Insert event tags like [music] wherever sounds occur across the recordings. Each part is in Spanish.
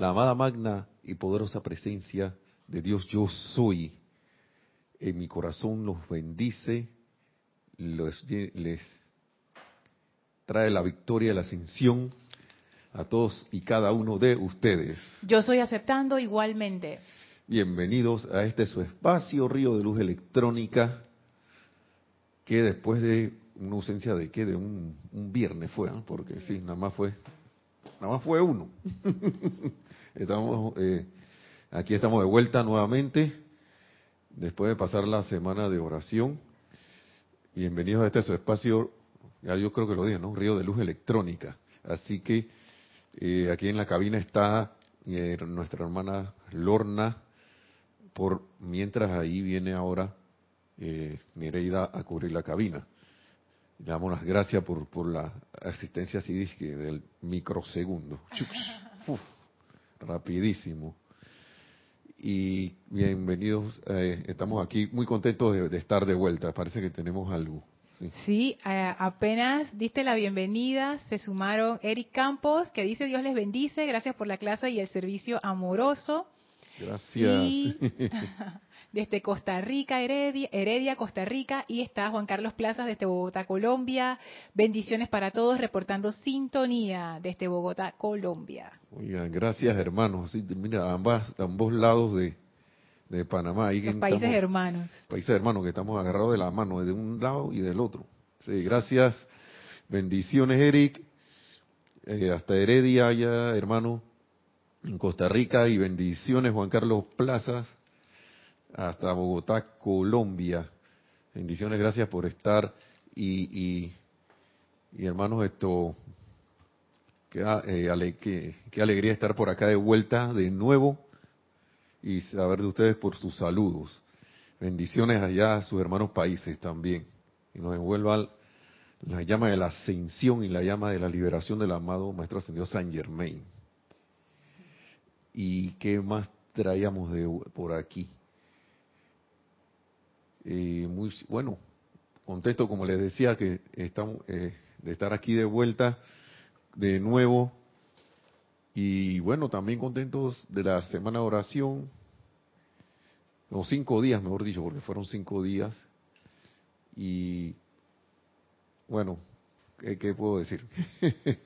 la amada magna y poderosa presencia de Dios yo soy en mi corazón los bendice, les trae la victoria y la ascensión a todos y cada uno de ustedes. Yo estoy aceptando igualmente. Bienvenidos a este su espacio, Río de Luz Electrónica, que después de una ausencia de qué, de un, viernes fue, porque sí, nada más fue, nada más fue uno. [laughs] estamos, eh, aquí estamos de vuelta nuevamente, después de pasar la semana de oración. Bienvenidos a este su espacio, ya yo creo que lo dije, ¿no? Río de Luz Electrónica. Así que eh, aquí en la cabina está eh, nuestra hermana Lorna, por mientras ahí viene ahora eh, Nereida a cubrir la cabina. Le damos las gracias por, por la asistencia así del microsegundo. [laughs] rapidísimo. Y bienvenidos, eh, estamos aquí muy contentos de, estar de vuelta. Parece que tenemos algo. Sí, eh, apenas diste la bienvenida, se sumaron Eric Campos, que dice Dios les bendice, gracias por la clase y el servicio amoroso. Gracias. [laughs] desde Costa Rica, Heredia, Heredia, Costa Rica, y está Juan Carlos Plazas desde Bogotá, Colombia. Bendiciones para todos, reportando sintonía desde Bogotá, Colombia. Oigan, gracias hermanos. mira, ambas, ambos lados de, de Panamá. Ahí Los países hermanos. Países hermanos que estamos agarrados de la mano, de un lado y del otro. Sí, gracias. Bendiciones, Eric. Eh, hasta Heredia, allá, hermano, en Costa Rica. Y bendiciones, Juan Carlos Plazas hasta Bogotá, Colombia. Bendiciones, gracias por estar y, y, hermanos, esto, qué, eh, qué, alegría estar por acá de vuelta de nuevo y saber de ustedes por sus saludos. Bendiciones allá a sus hermanos países también. Y nos envuelva la llama de la ascensión y la llama de la liberación del amado Maestro Ascendido San Germain. ¿Y qué más traíamos de por aquí? Y muy bueno, contento como les decía que estamos eh, de estar aquí de vuelta de nuevo. Y bueno, también contentos de la semana de oración, o cinco días, mejor dicho, porque fueron cinco días. Y bueno, ¿qué, puedo decir? [laughs]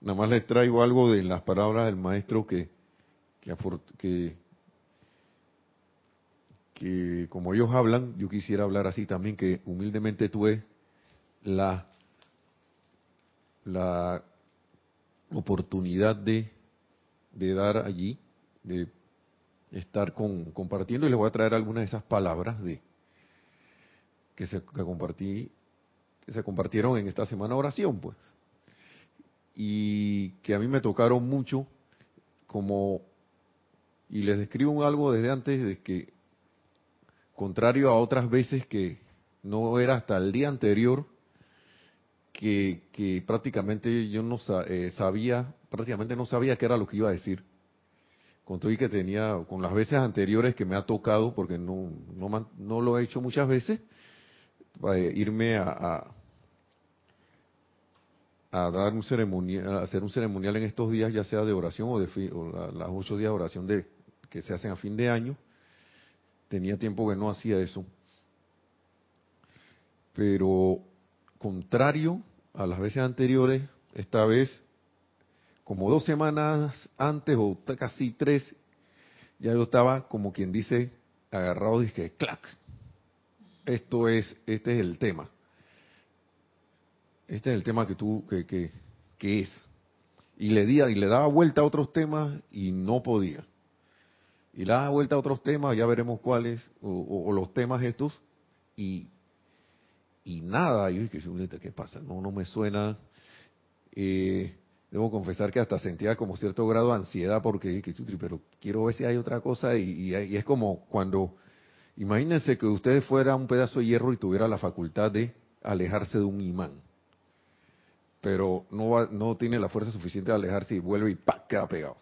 Nada más les traigo algo de las palabras del maestro que, que, que que como ellos hablan, yo quisiera hablar así también, que humildemente tuve la, la oportunidad de, de dar allí, de estar con, compartiendo, y les voy a traer algunas de esas palabras de que se que compartí, que se compartieron en esta semana oración, pues, y que a mí me tocaron mucho, como, y les describo algo desde antes de que contrario a otras veces que no era hasta el día anterior que, prácticamente yo no eh, sabía, prácticamente no sabía qué era lo que iba a decir. Con todo y que tenía, con las veces anteriores que me ha tocado, porque no, no, lo he hecho muchas veces, eh, irme a, a, dar un ceremonial, a hacer un ceremonial en estos días, ya sea de oración o de las ocho días de oración de, que se hacen a fin de año, Tenía tiempo que no hacía eso. Pero contrario a las veces anteriores, esta vez, como dos semanas antes o casi tres, ya yo estaba como quien dice agarrado y dije, clac, esto es, este es el tema. Este es el tema que tú, que, que, que es. Y le, di, y le daba vuelta a otros temas y no podía y la da vuelta a otros temas, ya veremos cuáles, o, los temas estos, y, y nada, yo dije, ¿qué pasa? No, no me suena. Eh, debo confesar que hasta sentía como cierto grado de ansiedad porque pero quiero ver si hay otra cosa, y, y, es como cuando, imagínense que usted fuera un pedazo de hierro y tuviera la facultad de alejarse de un imán pero no no tiene la fuerza suficiente de alejarse y vuelve y ¡pac! queda pegado.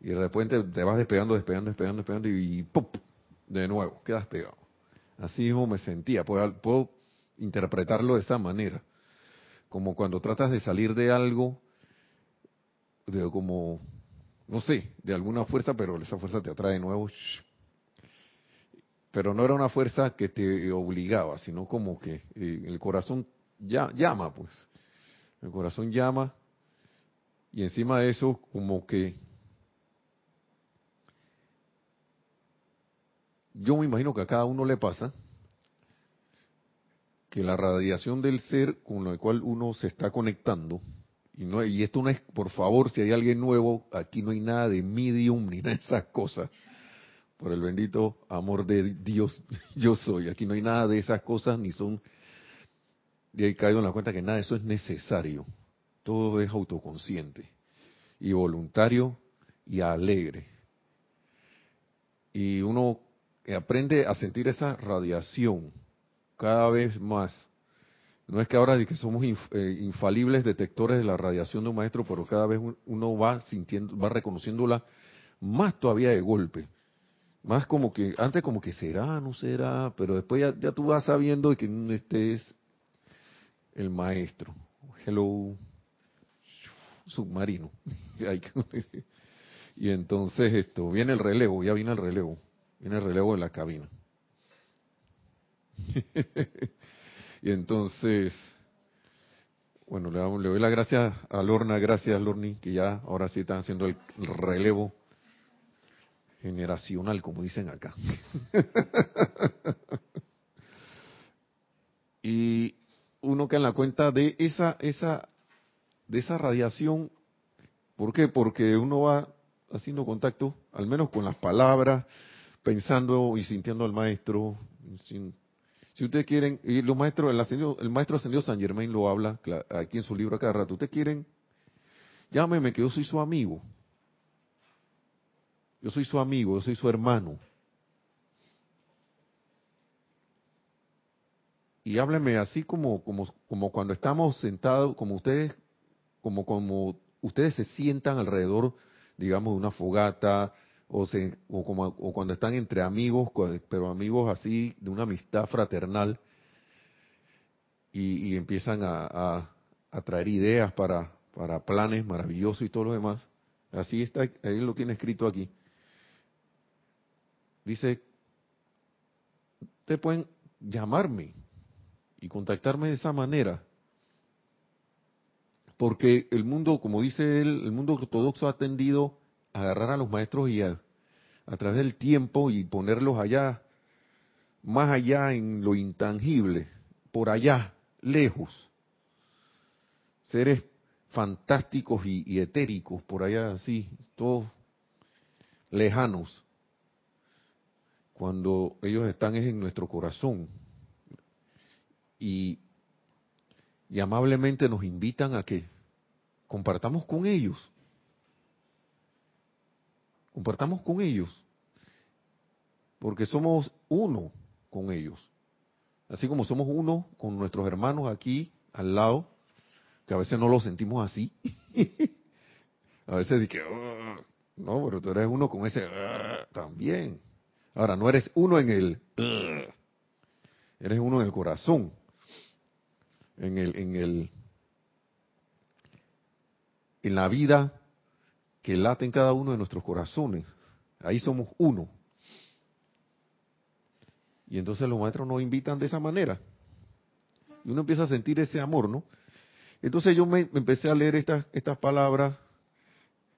Y de repente te vas despegando, despegando, despegando, despegando y, ¡pum! de nuevo, quedas pegado. Así mismo me sentía. Puedo, puedo interpretarlo de esa manera. Como cuando tratas de salir de algo, de como no sé, de alguna fuerza, pero esa fuerza te atrae de nuevo. Pero no era una fuerza que te obligaba, sino como que eh, el corazón ya, llama, pues. El corazón llama y encima de eso como que yo me imagino que a cada uno le pasa que la radiación del ser con el cual uno se está conectando, y, no, y esto no es, por favor, si hay alguien nuevo, aquí no hay nada de medium ni nada de esas cosas. Por el bendito amor de Dios, [laughs] yo soy. Aquí no hay nada de esas cosas, ni son. Y he caído en la cuenta que nada de eso es necesario. Todo es autoconsciente y voluntario y alegre. Y uno aprende a sentir esa radiación cada vez más. No es que ahora que somos eh, infalibles detectores de la radiación de un maestro, pero cada vez uno va sintiendo, va reconociéndola más todavía de golpe. Más como que, antes como que será, no será, pero después ya, ya tú vas sabiendo que este es el maestro. Hello, submarino. [laughs] y entonces esto, viene el relevo, ya viene el relevo, viene el relevo de la cabina. [laughs] y entonces, bueno, le, doy las gracias a Lorna, gracias Lorni, que ya ahora sí están haciendo el relevo generacional, como dicen acá. [laughs] y uno que en la cuenta de esa, esa, de esa radiación, ¿por qué? Porque uno va haciendo contacto, al menos con las palabras, pensando y sintiendo al maestro, si ustedes quieren, y los maestros, el, el maestro ascendido San Germain lo habla aquí en su libro cada rato. Ustedes quieren, llámeme que yo soy su amigo. Yo soy su amigo, yo soy su hermano. Y hábleme así como, como, como cuando estamos sentados, como ustedes, como, como ustedes se sientan alrededor, digamos, de una fogata, o, se, o, como, cuando están entre amigos, pero amigos así de una amistad fraternal, y, empiezan a, a, traer ideas para, para planes maravillosos y todo lo demás. Así está, él lo tiene escrito aquí. Dice, ustedes pueden llamarme y contactarme de esa manera. Porque el mundo, como dice él, el mundo ortodoxo ha tendido agarrar a los maestros y a, través del tiempo y ponerlos allá, más allá en lo intangible, por allá, lejos. Seres fantásticos y, etéricos, por allá así, todos lejanos, cuando ellos están en nuestro corazón. Y, y amablemente nos invitan a que compartamos con ellos Compartamos con ellos, porque somos uno con ellos. Así como somos uno con nuestros hermanos aquí al lado, que a veces no lo sentimos así. [laughs] a veces dice que, no, pero tú eres uno con ese también. Ahora, no eres uno en el, eres uno en el corazón, en el, en el, en la vida que late en cada uno de nuestros corazones. Ahí somos uno. Y entonces los maestros nos invitan de esa manera. Y uno empieza a sentir ese amor, ¿no? Entonces yo me empecé a leer estas, estas palabras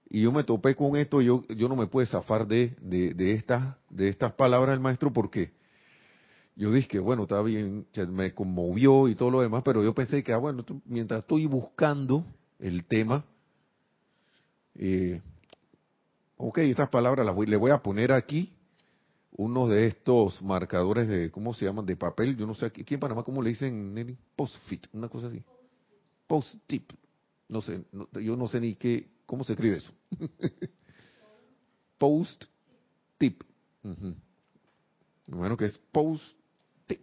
y yo me topé con esto. Yo, yo no me pude zafar de, de, estas, de estas palabras del maestro porque yo dije bueno, está bien, me conmovió y todo lo demás, pero yo pensé que, ah, bueno, mientras estoy buscando el tema, eh, ok, estas palabras las voy, le voy a poner aquí uno de estos marcadores de, ¿cómo se llaman? De papel, yo no sé, aquí en Panamá, ¿cómo le dicen? Post-fit, una cosa así. Post-tip. No sé, yo no sé ni qué, ¿cómo se escribe eso? [laughs] Post-tip. Bueno, que es post-tip.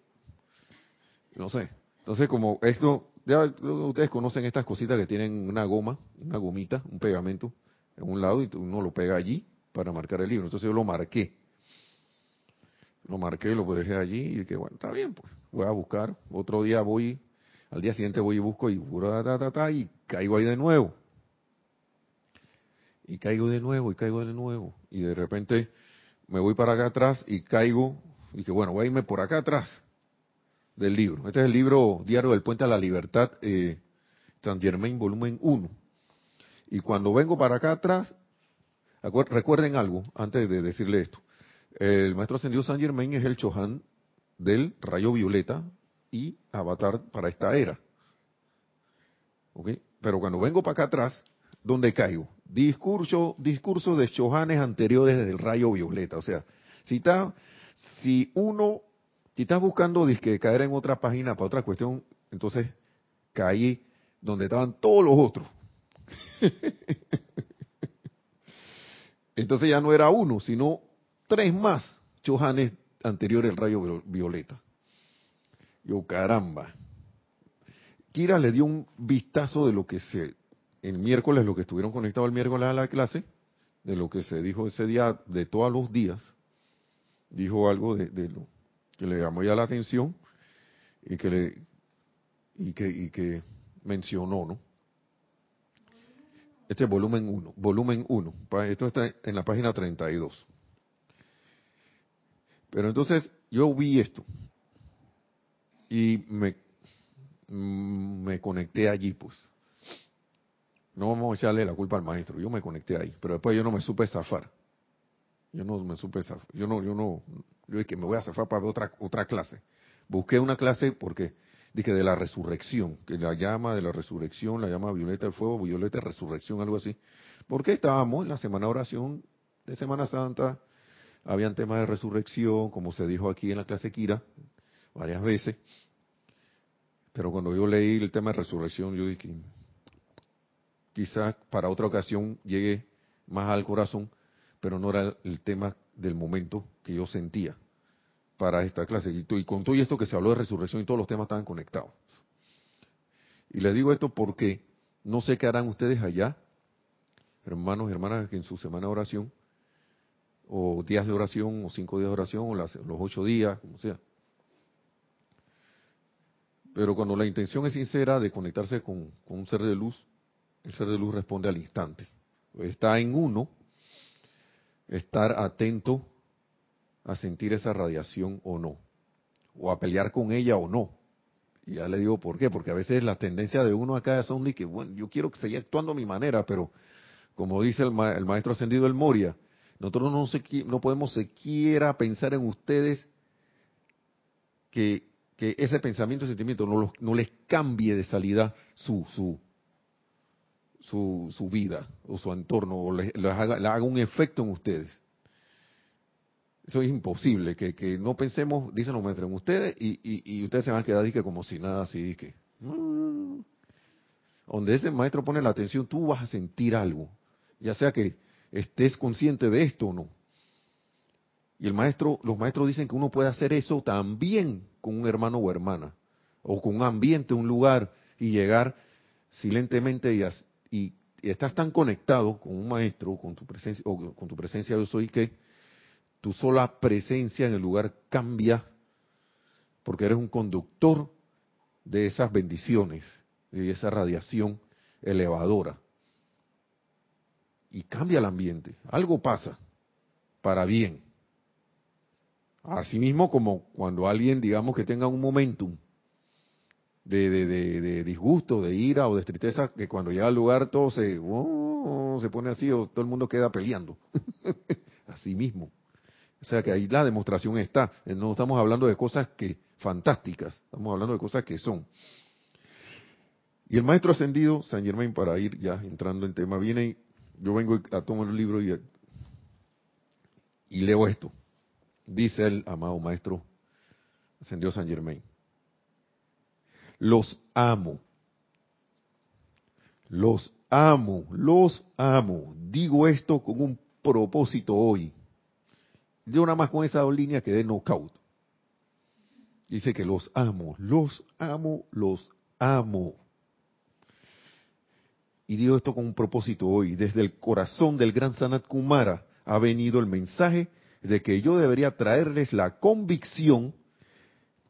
No sé. Entonces, como esto, ya ustedes conocen estas cositas que tienen una goma, una gomita, un pegamento en un lado y uno lo pega allí para marcar el libro. Entonces yo lo marqué. Lo marqué, lo dejé allí y dije, bueno, está bien, pues voy a buscar. Otro día voy, al día siguiente voy y busco y, y caigo ahí de nuevo. y caigo de nuevo y caigo de nuevo y de repente me voy para acá atrás y caigo y que bueno, voy a irme por acá atrás del libro. Este es el libro Diario del Puente a la Libertad, eh, San Germain, volumen 1. Y cuando vengo para acá atrás, recuerden algo antes de decirle esto. El maestro ascendido San Germain es el Chohan del rayo violeta y avatar para esta era. ¿Ok? Pero cuando vengo para acá atrás, ¿dónde caigo? Discurso, discurso de Chohanes anteriores del rayo violeta. O sea, si, está, si uno, si estás buscando disque, caer en otra página para otra cuestión, entonces caí donde estaban todos los otros. [laughs] entonces ya no era uno, sino tres más Chohanes anteriores del rayo violeta. Yo, caramba. Kira le dio un vistazo de lo que se, el miércoles, lo que estuvieron conectados el miércoles a la clase, de lo que se dijo ese día, de todos los días, dijo algo de, lo que le llamó ya la atención y que le y que, y que mencionó, ¿no? Este es volumen 1, volumen 1. Esto está en la página 32. Pero entonces yo vi esto y me, me conecté allí, pues. No vamos a echarle la culpa al maestro, yo me conecté ahí, pero después yo no me supe zafar. Yo no me supe zafar. Yo no, yo no, yo dije que me voy a zafar para otra, otra clase. Busqué una clase porque dije de la resurrección, que la llama de la resurrección, la llama violeta del fuego, violeta resurrección, algo así. Porque estábamos en la semana de oración de Semana Santa, habían temas de resurrección, como se dijo aquí en la clase Kira, varias veces. Pero cuando yo leí el tema de resurrección, yo dije, quizás para otra ocasión llegue más al corazón, pero no era el tema del momento que yo sentía para esta clase. Y, con todo esto que se habló de resurrección y todos los temas estaban conectados. Y les digo esto porque no sé qué harán ustedes allá, hermanos y hermanas, que en su semana de oración, o días de oración, o cinco días de oración, o los ocho días, como sea. Pero cuando la intención es sincera de conectarse con, un ser de luz, el ser de luz responde al instante. Está en uno estar atento a sentir esa radiación o no, o a pelear con ella o no. Y ya le digo por qué, porque a veces la tendencia de uno acá es que, bueno, yo quiero que siga actuando a mi manera, pero como dice el, maestro ascendido el Moria, nosotros no, no podemos siquiera pensar en ustedes que, ese pensamiento y sentimiento no, no les cambie de salida su, su, su, su vida o su entorno, o les, haga, un efecto en ustedes. Eso es imposible, que, que no pensemos, dicen los maestros, en ustedes y, y, ustedes se van a quedar como si nada así, que... Mm". donde ese maestro pone la atención, tú vas a sentir algo, ya sea que estés consciente de esto o no. Y el maestro, los maestros dicen que uno puede hacer eso también con un hermano o hermana, o con un ambiente, un lugar, y llegar silentemente y, y, estás tan conectado con un maestro, con tu presencia, o con tu presencia yo soy que tu sola presencia en el lugar cambia, porque eres un conductor de esas bendiciones, de esa radiación elevadora y cambia el ambiente. Algo pasa para bien. Asimismo como cuando alguien, digamos, que tenga un momentum de, de, disgusto, de ira o de tristeza, que cuando llega al lugar todo se, oh, se pone así o todo el mundo queda peleando. [laughs] así mismo. O sea que ahí la demostración está. No estamos hablando de cosas que fantásticas, estamos hablando de cosas que son. Y el maestro ascendido, San Germain, para ir ya entrando en tema, viene yo vengo a tomar el libro y, y leo esto. Dice el amado maestro ascendió San Germain. Los amo. Los amo, los amo. Digo esto con un propósito hoy. Yo nada más con esa línea quedé knockout. Dice que los amo, los amo, los amo. Y digo esto con un propósito hoy. Desde el corazón del gran Sanat Kumara ha venido el mensaje de que yo debería traerles la convicción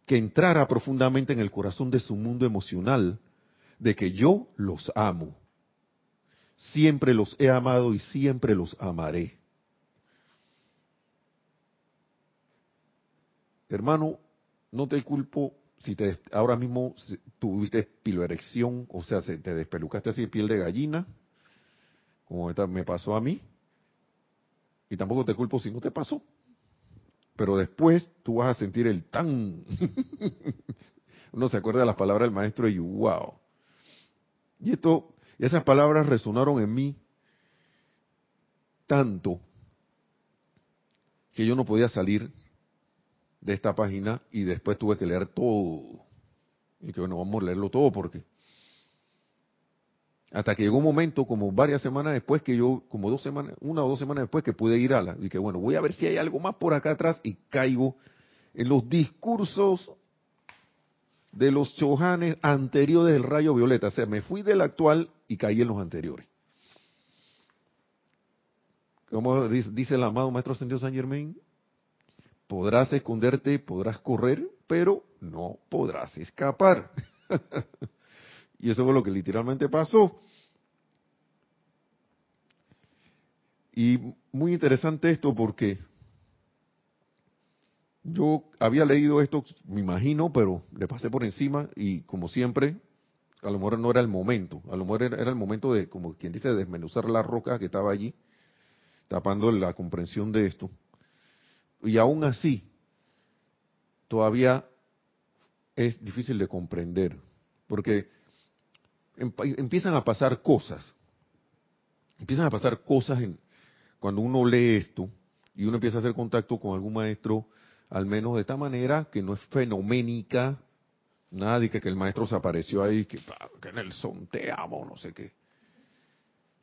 que entrara profundamente en el corazón de su mundo emocional de que yo los amo. siempre los he amado y siempre los amaré. Hermano, no te culpo si te ahora mismo tuviste piloerección, o sea, se te despelucaste así de piel de gallina, como me pasó a mí, y tampoco te culpo si no te pasó. Pero después tú vas a sentir el tan. [laughs] Uno se acuerda de las palabras del maestro y wow. Y esto, esas palabras resonaron en mí tanto que yo no podía salir de esta página y después tuve que leer todo. Y que bueno, vamos a leerlo todo porque hasta que llegó un momento, como varias semanas después, que yo, como dos semanas, una o dos semanas después, que pude ir a la, y que bueno, voy a ver si hay algo más por acá atrás, y caigo en los discursos de los chojanes anteriores del rayo violeta. O sea, me fui del actual y caí en los anteriores. Como dice el amado Maestro Ascendido San Germain, podrás esconderte, podrás correr, pero no podrás escapar. [laughs] Y eso fue lo que literalmente pasó. Y muy interesante esto porque yo había leído esto, me imagino, pero le pasé por encima y como siempre, a lo mejor no era el momento, a lo mejor era el momento de, como quien dice, desmenuzar la roca que estaba allí, tapando la comprensión de esto. Y aún así, todavía es difícil de comprender, porque empiezan a pasar cosas. Empiezan a pasar cosas en, cuando uno lee esto y uno empieza a hacer contacto con algún maestro, al menos de esta manera, que no es fenoménica, nada de que, el maestro se apareció ahí, que, que Nelson, te amo, no sé qué.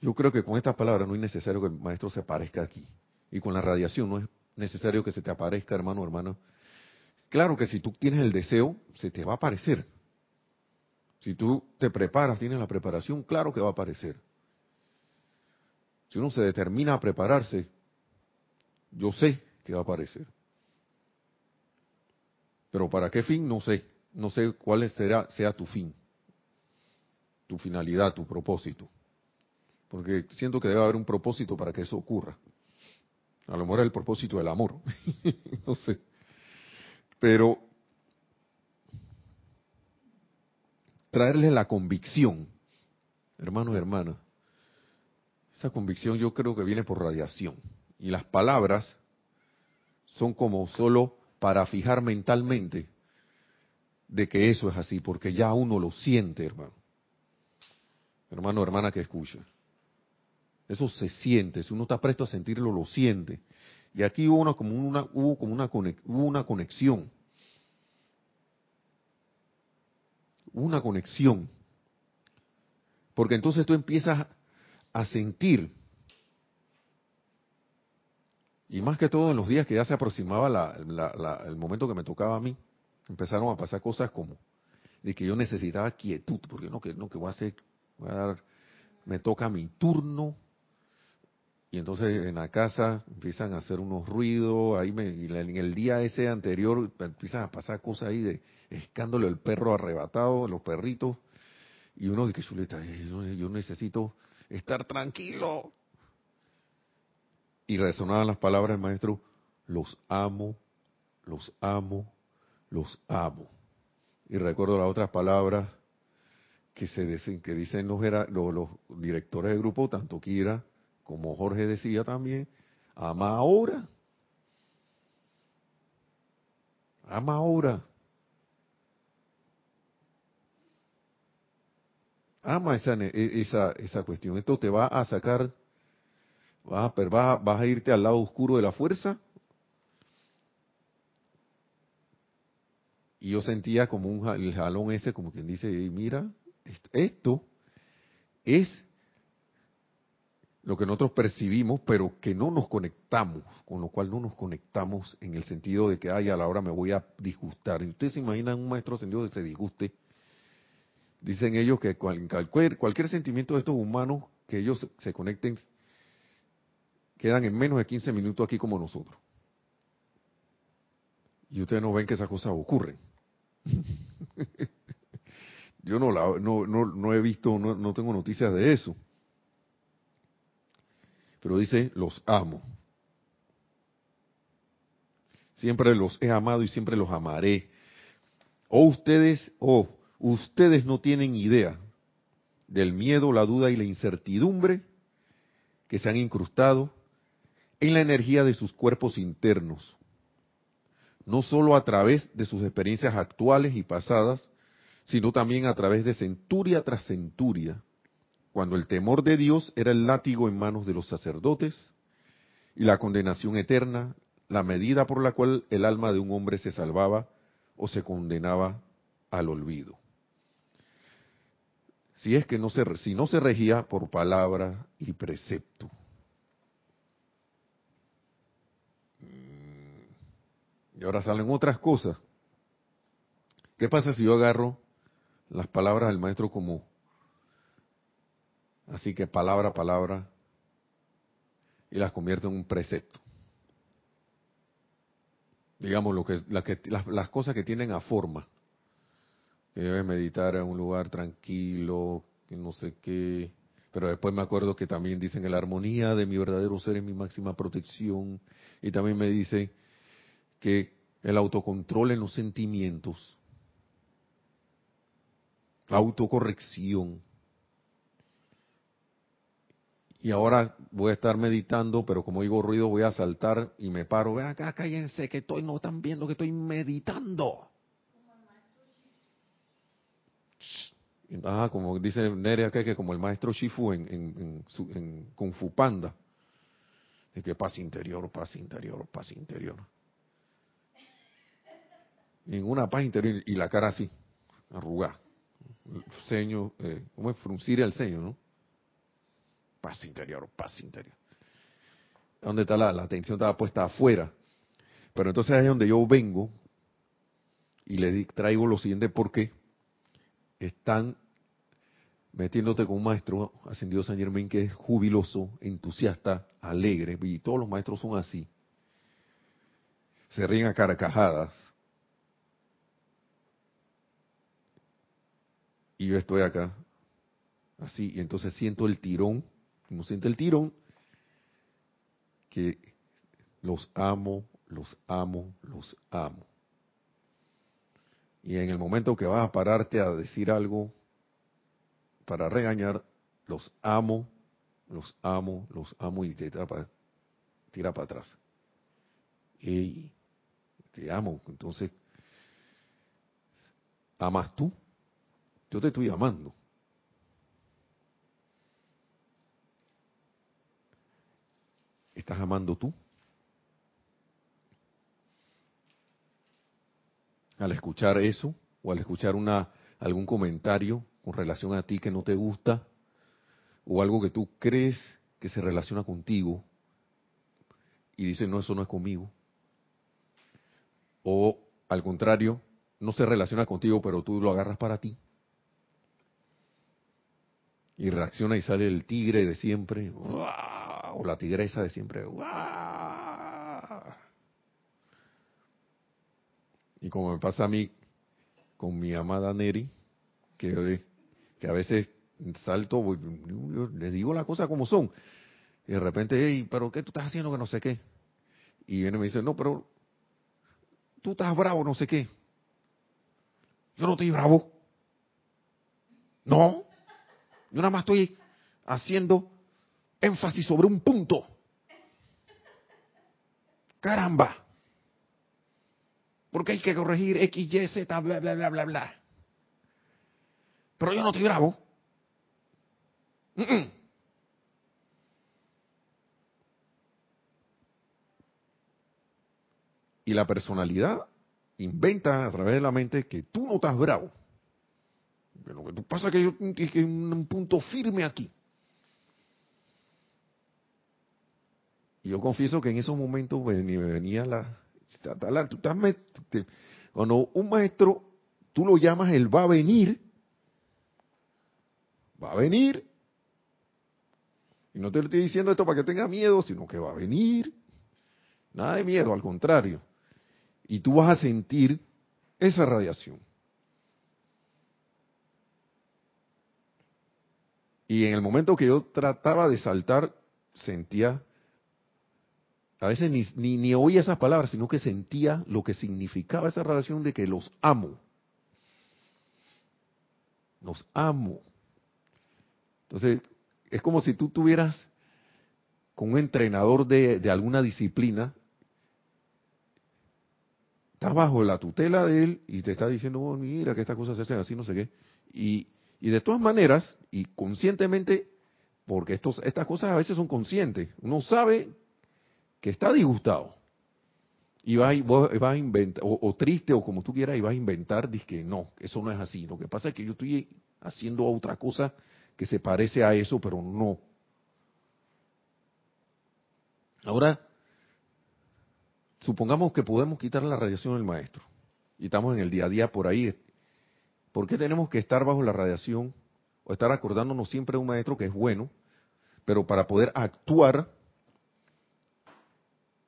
Yo creo que con estas palabras no es necesario que el maestro se aparezca aquí. Y con la radiación no es necesario que se te aparezca, hermano o hermana. Claro que si tú tienes el deseo, se te va a aparecer. Si tú te preparas, tienes la preparación, claro que va a aparecer. Si uno se determina a prepararse, yo sé que va a aparecer. Pero para qué fin, no sé. No sé cuál será, sea tu fin, tu finalidad, tu propósito. Porque siento que debe haber un propósito para que eso ocurra. A lo mejor el propósito del amor. [laughs] no sé. Pero traerles la convicción, hermanos y hermanas. Esa convicción yo creo que viene por radiación. Y las palabras son como solo para fijar mentalmente de que eso es así, porque ya uno lo siente, hermano. Hermano, hermana que escucha. Eso se siente, si uno está presto a sentirlo, lo siente. Y aquí hubo, como una, hubo como una, hubo una conexión. Una conexión. Porque entonces tú empiezas a sentir, y más que todo en los días que ya se aproximaba el momento que me tocaba a mí, empezaron a pasar cosas como de que yo necesitaba quietud, porque no que no que voy a hacer, voy a dar, me toca mi turno, y entonces en la casa empiezan a hacer unos ruidos, ahí me, en el día ese anterior empiezan a pasar cosas ahí de escándalo el perro arrebatado, los perritos, y uno dice, yo necesito estar tranquilo. Y resonaban las palabras del maestro, los amo, los amo, los amo. Y recuerdo las otras palabras que se dicen, que dicen los, los, los directores del grupo, tanto Kira como Jorge decía también, ama ahora. Ama ahora. Ama esa, e, esa, esa cuestión. Esto te va a sacar, vas a, vas a irte al lado oscuro de la fuerza. Y yo sentía como un el jalón ese, como quien dice, mira, esto es lo que nosotros percibimos, pero que no nos conectamos, con lo cual no nos conectamos en el sentido de que, ay, a la hora me voy a disgustar. Y ustedes se imaginan un maestro ascendido que se disguste. Dicen ellos que cualquier, sentimiento de estos humanos, que ellos se conecten, quedan en menos de 15 minutos aquí como nosotros. Y ustedes no ven que esas cosas ocurren. [laughs] Yo no, la, no, no, no he visto, no, no tengo noticias de eso pero dice los amo. Siempre los he amado y siempre los amaré. O ustedes, o ustedes no tienen idea del miedo, la duda y la incertidumbre que se han incrustado en la energía de sus cuerpos internos, no sólo a través de sus experiencias actuales y pasadas, sino también a través de centuria tras centuria, cuando el temor de Dios era el látigo en manos de los sacerdotes y la condenación eterna, la medida por la cual el alma de un hombre se salvaba o se condenaba al olvido. Si es que no se, si no se regía por palabra y precepto. Mm, y ahora salen otras cosas. ¿Qué pasa si yo agarro las palabras del maestro como así que palabra a palabra y las convierto en un precepto? digamos, lo que, las, cosas que tienen a forma. Que debes meditar en un lugar tranquilo, que no sé qué. Pero después me acuerdo que también dicen que la armonía de mi verdadero ser es mi máxima protección. Y también me dice que el autocontrol en los sentimientos, la autocorrección, y ahora voy a estar meditando, pero como digo ruido, voy a saltar y me paro. Ven acá, cállense, que estoy, no están viendo que estoy meditando. Ah, como dice Nerea acá, que como el maestro Shifu en, en, en, Fu Panda. De que paz interior, paz interior, paz interior. Ninguna paz interior y la cara así, arrugada. Ceño, eh, ¿cómo es? Fruncir el ceño, ¿no? Paz interior, paz interior. ¿Dónde está la, atención? Estaba puesta afuera. Pero entonces es donde yo vengo y le traigo lo siguiente porque están metiéndote con un maestro ascendido San Germain que es jubiloso, entusiasta, alegre, y todos los maestros son así. Se ríen a carcajadas. Y yo estoy acá, así, y entonces siento el tirón como siente el tirón, que los amo, los amo, los amo. Y en el momento que vas a pararte a decir algo para regañar, los amo, los amo, los amo y te tira para, tira para atrás. Y te amo. Entonces, ¿amas tú? Yo te estoy amando. Estás amando tú? Al escuchar eso o al escuchar una algún comentario con relación a ti que no te gusta o algo que tú crees que se relaciona contigo y dices, no, eso no es conmigo. O al contrario, no se relaciona contigo, pero tú lo agarras para ti. Y reacciona y sale el tigre de siempre o la tigresa de siempre. Y como me pasa a mí con mi amada Neri, que, que a veces salto, les digo las cosas como son. Y de repente, pero ¿qué tú estás haciendo que no sé qué? Y viene y me dice, no, pero tú estás bravo, no sé qué. Yo no estoy bravo. No. Yo nada más estoy haciendo énfasis sobre un punto. Caramba. Porque hay que corregir X, Y, Z, bla, bla, bla, bla, bla. Pero yo no estoy bravo. Y la personalidad inventa a través de la mente que tú no estás bravo. Lo que pasa es que yo hay un punto firme aquí. Y yo confieso que en esos momentos pues, me venía la... cuando un maestro, tú lo llamas, él va a venir, va a venir. Y no te estoy diciendo esto para que tenga miedo, sino que va a venir. Nada de miedo, al contrario. Y tú vas a sentir esa radiación. Y en el momento que yo trataba de saltar sentía, a veces ni, ni, ni oía esas palabras, sino que sentía lo que significaba esa relación de que los amo. Los amo. Entonces, es como si tú tuvieras con un entrenador de, de alguna disciplina, estás bajo la tutela de él y te está diciendo, oh, mira que estas cosas se hacen así, no sé qué. Y, y de todas maneras, y conscientemente, porque estos, estas cosas a veces son conscientes, uno sabe que está disgustado. Y va, va a inventar, o, triste, o como tú quieras, y vas a inventar, dices que no, eso no es así. Lo que pasa es que yo estoy haciendo otra cosa que se parece a eso, pero no. Ahora, supongamos que podemos quitar la radiación del maestro y estamos en el día a día por ahí. ¿Por qué tenemos que estar bajo la radiación o estar acordándonos siempre de un maestro que es bueno, pero para poder actuar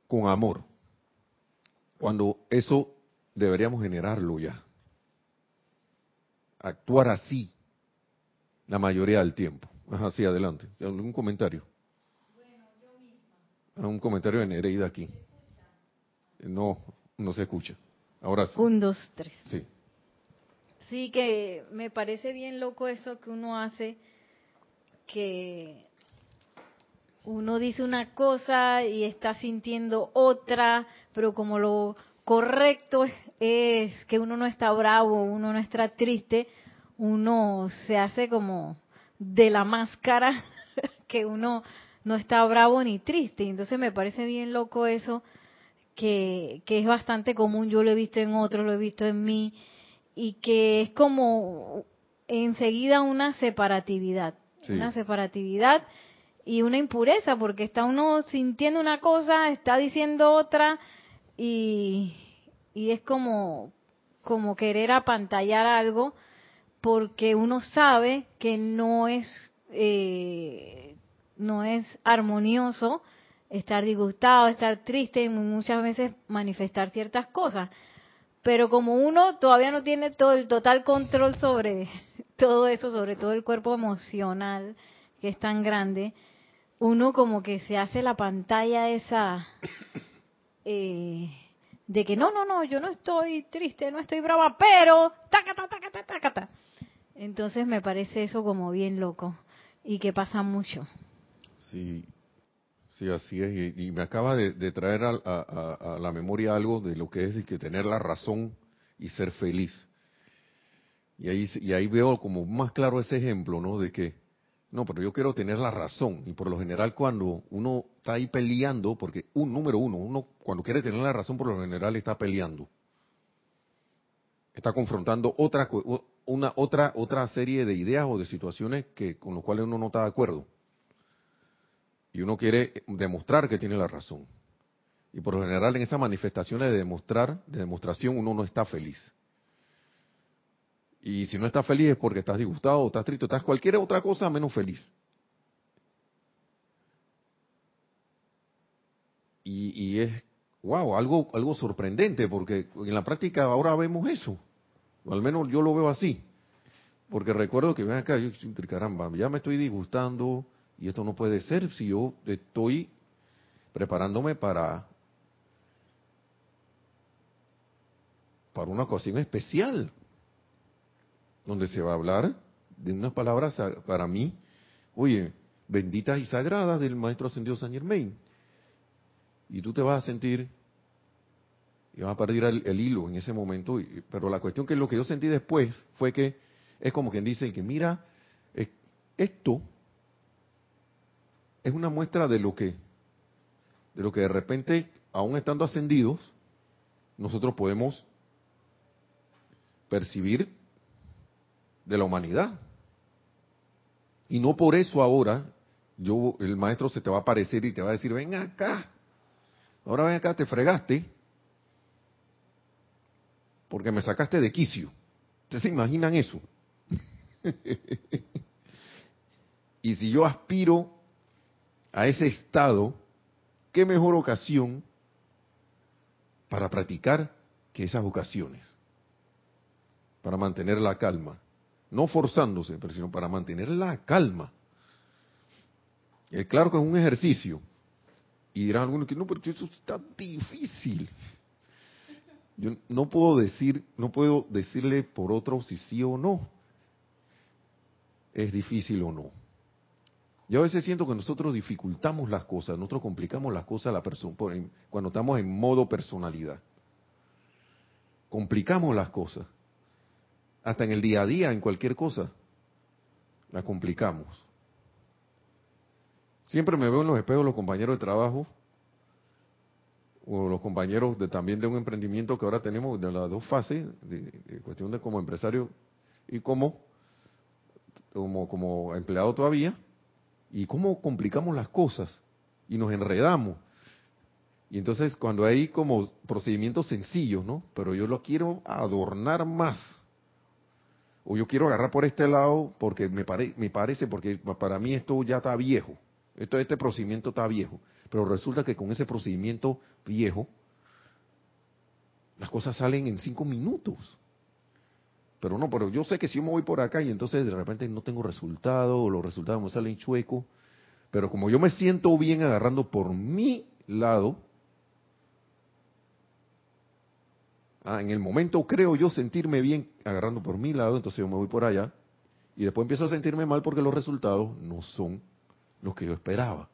con amor? Cuando eso deberíamos generarlo ya. Actuar así, la mayoría del tiempo. Ajá, sí, adelante. ¿Algún comentario? Bueno, yo misma. Un comentario de Nereida aquí. No, no se escucha. Ahora sí. Un, dos, tres. Sí. Sí, que me parece bien loco eso que uno hace, que uno dice una cosa y está sintiendo otra, pero como lo correcto es que uno no está bravo, uno no está triste, uno se hace como de la máscara [laughs] que uno no está bravo ni triste. Entonces me parece bien loco eso, que, que es bastante común, yo lo he visto en otros, lo he visto en mí, y que es como enseguida una separatividad, sí. una separatividad y una impureza, porque está uno sintiendo una cosa, está diciendo otra, y, y es como, como querer apantallar algo porque uno sabe que no es eh, no es armonioso estar disgustado, estar triste y muchas veces manifestar ciertas cosas. Pero como uno todavía no tiene todo el total control sobre [laughs] todo eso, sobre todo el cuerpo emocional que es tan grande, uno como que se hace la pantalla esa eh, de que no, no, no, yo no estoy triste, no estoy brava, pero tacata, tacata, tacata. Entonces me parece eso como bien loco y que pasa mucho. Sí, sí, así es. Y, me acaba de, traer a, a, a, la memoria algo de lo que es que tener la razón y ser feliz. Y ahí, y ahí veo como más claro ese ejemplo, ¿no? De que, no, pero yo quiero tener la razón. Y por lo general cuando uno está ahí peleando, porque un número uno, uno cuando quiere tener la razón por lo general está peleando. Está confrontando otra una otra otra serie de ideas o de situaciones que con las cuales uno no está de acuerdo y uno quiere demostrar que tiene la razón y por lo general en esas manifestaciones de demostrar de demostración uno no está feliz y si no estás feliz es porque estás disgustado estás triste estás cualquier otra cosa menos feliz. Y, es wow algo algo sorprendente porque en la práctica ahora vemos eso. Al menos yo lo veo así. Porque recuerdo que ven acá, yo caramba, ya me estoy disgustando y esto no puede ser si yo estoy preparándome para para una ocasión especial donde se va a hablar de unas palabras para mí, oye, benditas y sagradas del maestro ascendido San Germain. Y tú te vas a sentir y va a perder el, el hilo en ese momento. pero la cuestión que lo que yo sentí después fue que es como quien dice que mira, esto es una muestra de lo que de lo que de repente, aún estando ascendidos, nosotros podemos percibir de la humanidad. Y no por eso ahora yo el maestro se te va a aparecer y te va a decir, ven acá. Ahora ven acá, te fregaste porque me sacaste de quicio. ¿Ustedes se imaginan eso? [laughs] y si yo aspiro a ese estado, ¿qué mejor ocasión para practicar que esas ocasiones? Para mantener la calma. No forzándose, pero sino para mantener la calma. Eh, claro que es un ejercicio. Y dirán algunos que no, pero eso está difícil. Yo no puedo decir, no puedo decirle por otro si sí o no. Es difícil o no. Yo a veces siento que nosotros dificultamos las cosas, nosotros complicamos las cosas a la persona cuando estamos en modo personalidad. Complicamos las cosas. Hasta en el día a día, en cualquier cosa, la complicamos. Siempre me veo en los espejos los compañeros de trabajo o los compañeros de también de un emprendimiento que ahora tenemos de las dos fases, de, cuestión de como empresario y como, como, como empleado todavía, y cómo complicamos las cosas y nos enredamos. Y entonces cuando hay como procedimientos sencillos, ¿no? Pero yo lo quiero adornar más. O yo quiero agarrar por este lado porque me, parece, porque para mí esto ya está viejo. Esto, este procedimiento está viejo. Pero resulta que con ese procedimiento viejo, las cosas salen en cinco minutos. Pero no, pero yo sé que si yo me voy por acá y entonces de repente no tengo resultado o los resultados me salen chuecos, pero como yo me siento bien agarrando por mi lado, ah, en el momento creo yo sentirme bien agarrando por mi lado, entonces yo me voy por allá y después empiezo a sentirme mal porque los resultados no son los que yo esperaba.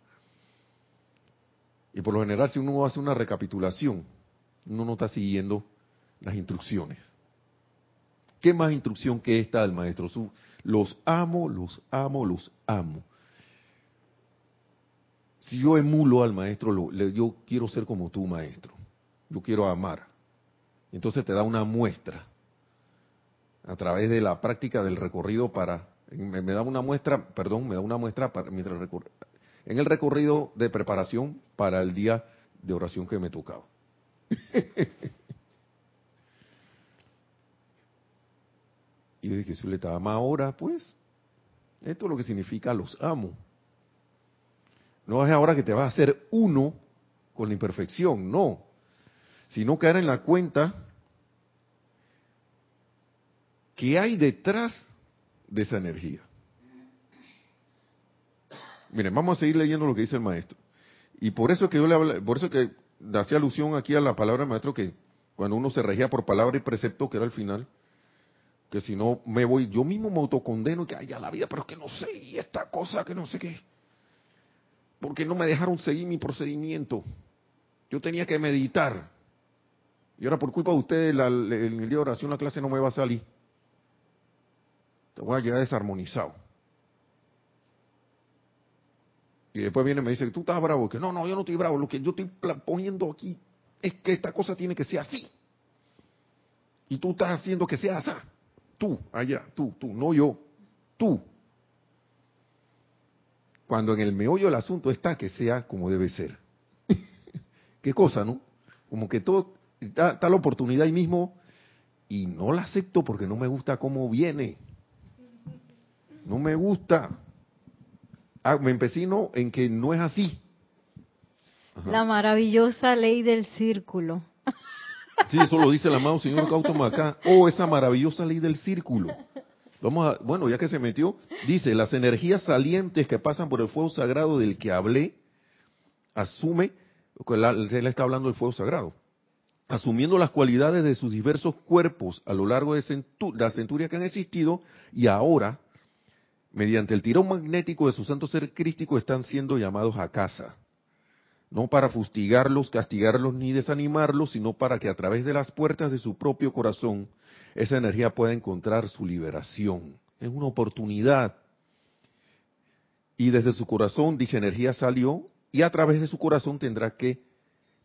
Y por lo general, si uno hace una recapitulación, uno no está siguiendo las instrucciones. ¿Qué más instrucción que esta del maestro? Los amo, los amo, los amo. Si yo emulo al maestro, yo quiero ser como tú, maestro. Yo quiero amar. Entonces te da una muestra a través de la práctica del recorrido para me, da una muestra, perdón, me da una muestra para, mientras en el recorrido de preparación para el día de oración que me tocaba. [laughs] y yo dije, si le estaba ahora, pues, esto es lo que significa los amo. No es ahora que te vas a hacer uno con la imperfección, no. Sino caer en la cuenta que hay detrás de esa energía. Miren, vamos a seguir leyendo lo que dice el maestro. Y por eso que yo le habla, por eso que hacía alusión aquí a la palabra del maestro que cuando uno se regía por palabra y precepto, que era el final, que si no me voy, yo mismo me autocondeno que haya la vida, pero que no sé, y esta cosa que no sé qué. Porque no me dejaron seguir mi procedimiento. Yo tenía que meditar. Y ahora por culpa de ustedes, en el día de oración la clase no me va a salir. Te voy a llegar desarmonizado. Y después viene y me dice, tú estás bravo. Que no, no, yo no estoy bravo. Lo que yo estoy poniendo aquí es que esta cosa tiene que ser así. Y tú estás haciendo que sea así. Tú, allá, tú, tú, no yo, tú. Cuando en el meollo del asunto está que sea como debe ser. [laughs] Qué cosa, ¿no? Como que todo, está, está la oportunidad ahí mismo y no la acepto porque no me gusta cómo viene. No me gusta. Ah, me empecino en que no es así. La maravillosa ley del círculo. [laughs] Sí, eso lo dice el amado señor Gautama acá. Oh, esa maravillosa ley del círculo. Vamos a, bueno, ya que se metió, dice, las energías salientes que pasan por el fuego sagrado del que hablé, asume, él está hablando del fuego sagrado, asumiendo las cualidades de sus diversos cuerpos a lo largo de la centuria que han existido y ahora mediante el tirón magnético de su santo ser crístico, están siendo llamados a casa. No para fustigarlos, castigarlos ni desanimarlos, sino para que a través de las puertas de su propio corazón esa energía pueda encontrar su liberación. Es una oportunidad. Y desde su corazón dicha energía salió y a través de su corazón tendrá que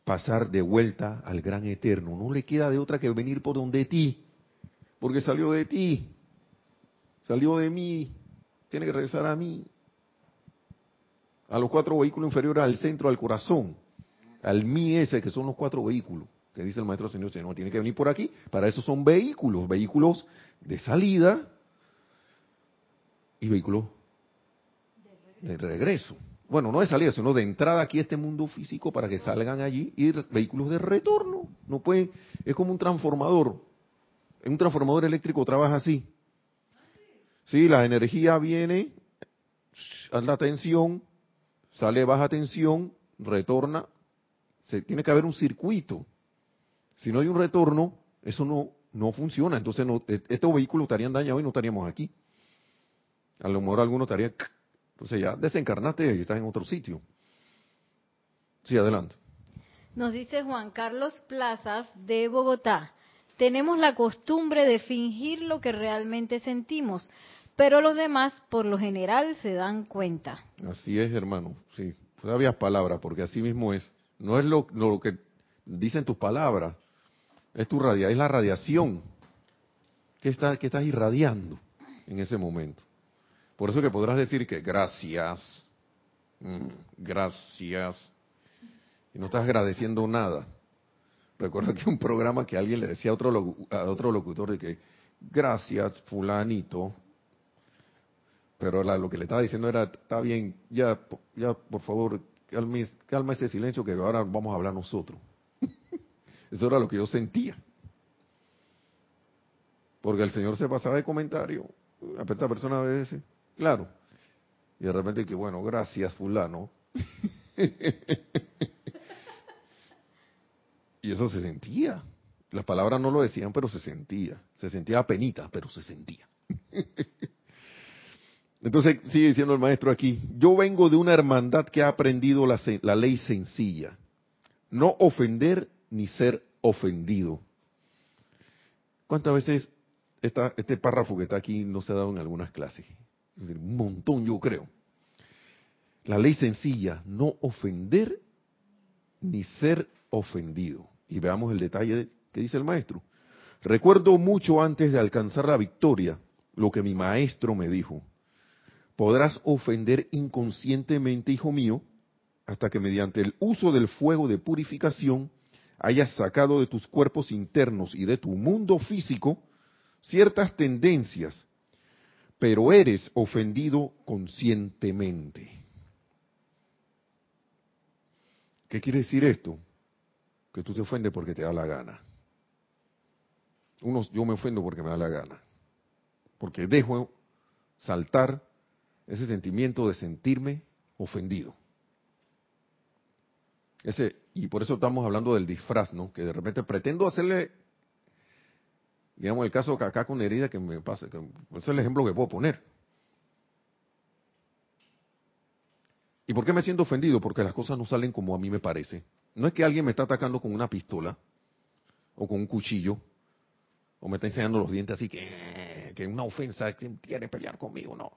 pasar de vuelta al gran eterno. No le queda de otra que venir por donde ti, porque salió de ti, salió de mí, tiene que regresar a mí, a los cuatro vehículos inferiores, al centro, al corazón, al mí ese, que son los cuatro vehículos, que dice el maestro señor, no tiene que venir por aquí, para eso son vehículos, vehículos de salida y vehículos de regreso. Bueno, no de salida, sino de entrada aquí a este mundo físico para que salgan allí y vehículos de retorno. No pueden, es como un transformador. Un transformador eléctrico trabaja así. Sí, la energía viene a la tensión, sale baja tensión, retorna, se, tiene que haber un circuito. Si no hay un retorno, eso no, no funciona. Entonces no, e, estos vehículos estarían dañados y no estaríamos aquí. A lo mejor alguno estaría... Entonces ya desencarnaste y estás en otro sitio. Sí, adelante. Nos dice Juan Carlos Plazas de Bogotá. Tenemos la costumbre de fingir lo que realmente sentimos, pero los demás por lo general se dan cuenta. Así es, hermano. Sí, sabias palabras, porque así mismo es. No es lo, lo que dicen tus palabras, es tu radia, es la radiación que, está, que estás irradiando en ese momento. Por eso que podrás decir que gracias, mm, gracias, y no estás agradeciendo nada. Recuerdo que un programa que alguien le decía a otro, a otro locutor de que gracias fulanito, pero lo que le estaba diciendo era, está bien, ya, ya por favor, calma, calma ese silencio que ahora vamos a hablar nosotros. [laughs] Eso era lo que yo sentía. Porque el Señor se pasaba de comentario, a esta persona a veces, claro. Y de repente que, bueno, gracias fulano. [laughs] y eso se sentía. Las palabras no lo decían, pero se sentía. Se sentía penita, pero se sentía. [laughs] Entonces sigue diciendo el maestro aquí, yo vengo de una hermandad que ha aprendido la, ley sencilla, no ofender ni ser ofendido. ¿Cuántas veces este párrafo que está aquí no se ha dado en algunas clases? Un montón yo creo. La ley sencilla, no ofender ni ser ofendido. Y veamos el detalle que dice el maestro. Recuerdo mucho antes de alcanzar la victoria lo que mi maestro me dijo. Podrás ofender inconscientemente, hijo mío, hasta que mediante el uso del fuego de purificación hayas sacado de tus cuerpos internos y de tu mundo físico ciertas tendencias, pero eres ofendido conscientemente. ¿Qué quiere decir esto? Que tú te ofendes porque te da la gana. Uno, yo me ofendo porque me da la gana. Porque dejo saltar ese sentimiento de sentirme ofendido. Ese, y por eso estamos hablando del disfraz, ¿no? Que de repente pretendo hacerle, digamos, el caso acá con herida que me pasa, que ese es el ejemplo que puedo poner. ¿Y por qué me siento ofendido? Porque las cosas no salen como a mí me parece. No es que alguien me está atacando con una pistola o con un cuchillo o me está enseñando los dientes así que, que una ofensa, que quiere pelear conmigo, no.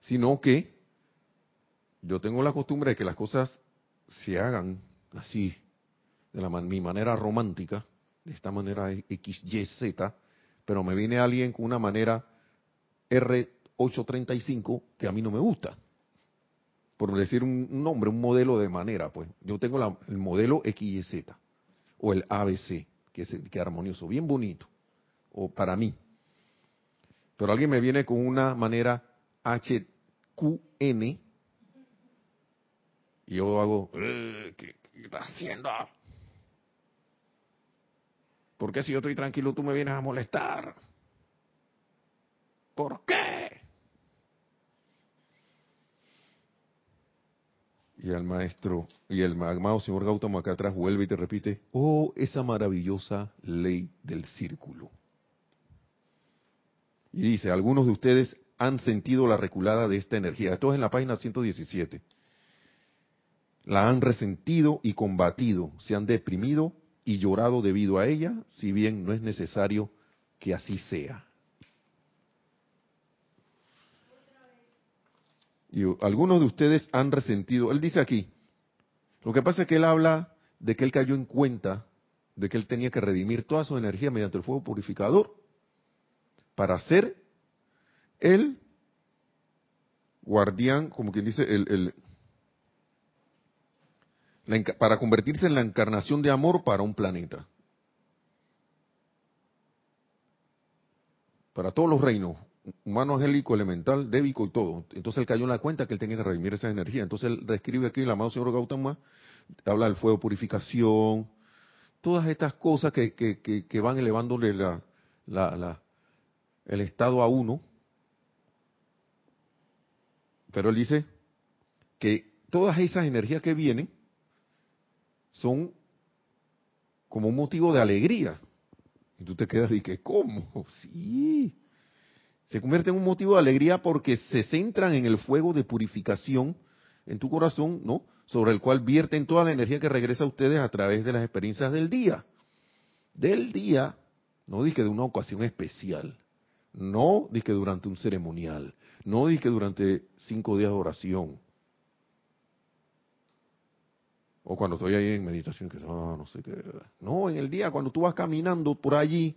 Sino que yo tengo la costumbre de que las cosas se hagan así, de la, mi manera romántica, de esta manera X, Y, Z, pero me viene alguien con una manera R835 que a mí no me gusta. Por decir un nombre, un modelo de manera, pues. Yo tengo el modelo XYZ o el ABC, que es, que armonioso, bien bonito, o para mí. Pero alguien me viene con una manera HQN y yo hago, eh, ¿qué, estás haciendo? ¿Por qué si yo estoy tranquilo tú me vienes a molestar? ¿Por qué? Y el maestro, y el amado señor Gautama acá atrás vuelve y te repite, oh, esa maravillosa ley del círculo. Y dice, algunos de ustedes han sentido la reculada de esta energía. Esto es en la página 117 la han resentido y combatido, se han deprimido y llorado debido a ella, si bien no es necesario que así sea. Y algunos de ustedes han resentido, él dice aquí, lo que pasa es que él habla de que él cayó en cuenta de que él tenía que redimir toda su energía mediante el fuego purificador para ser el guardián, como quien dice, el, para convertirse en la encarnación de amor para un planeta. Para todos los reinos, humano, angélico, elemental, débico y todo. Entonces él cayó en la cuenta que él tenía que redimir esa energía. Entonces él describe aquí el amado señor Gautama, habla del fuego purificación, todas estas cosas que, que, van elevándole la, la, el estado a uno. Pero él dice que todas esas energías que vienen son como un motivo de alegría. Y tú te quedas y que, ¿cómo? Sí. Se convierte en un motivo de alegría porque se centran en el fuego de purificación en tu corazón, ¿no? Sobre el cual vierten toda la energía que regresa a ustedes a través de las experiencias del día. Del día, no dije de una ocasión especial, no dije durante un ceremonial, no dije durante cinco días de oración, o cuando estoy ahí en meditación, que ah, no sé qué. No, en el día, cuando tú vas caminando por allí,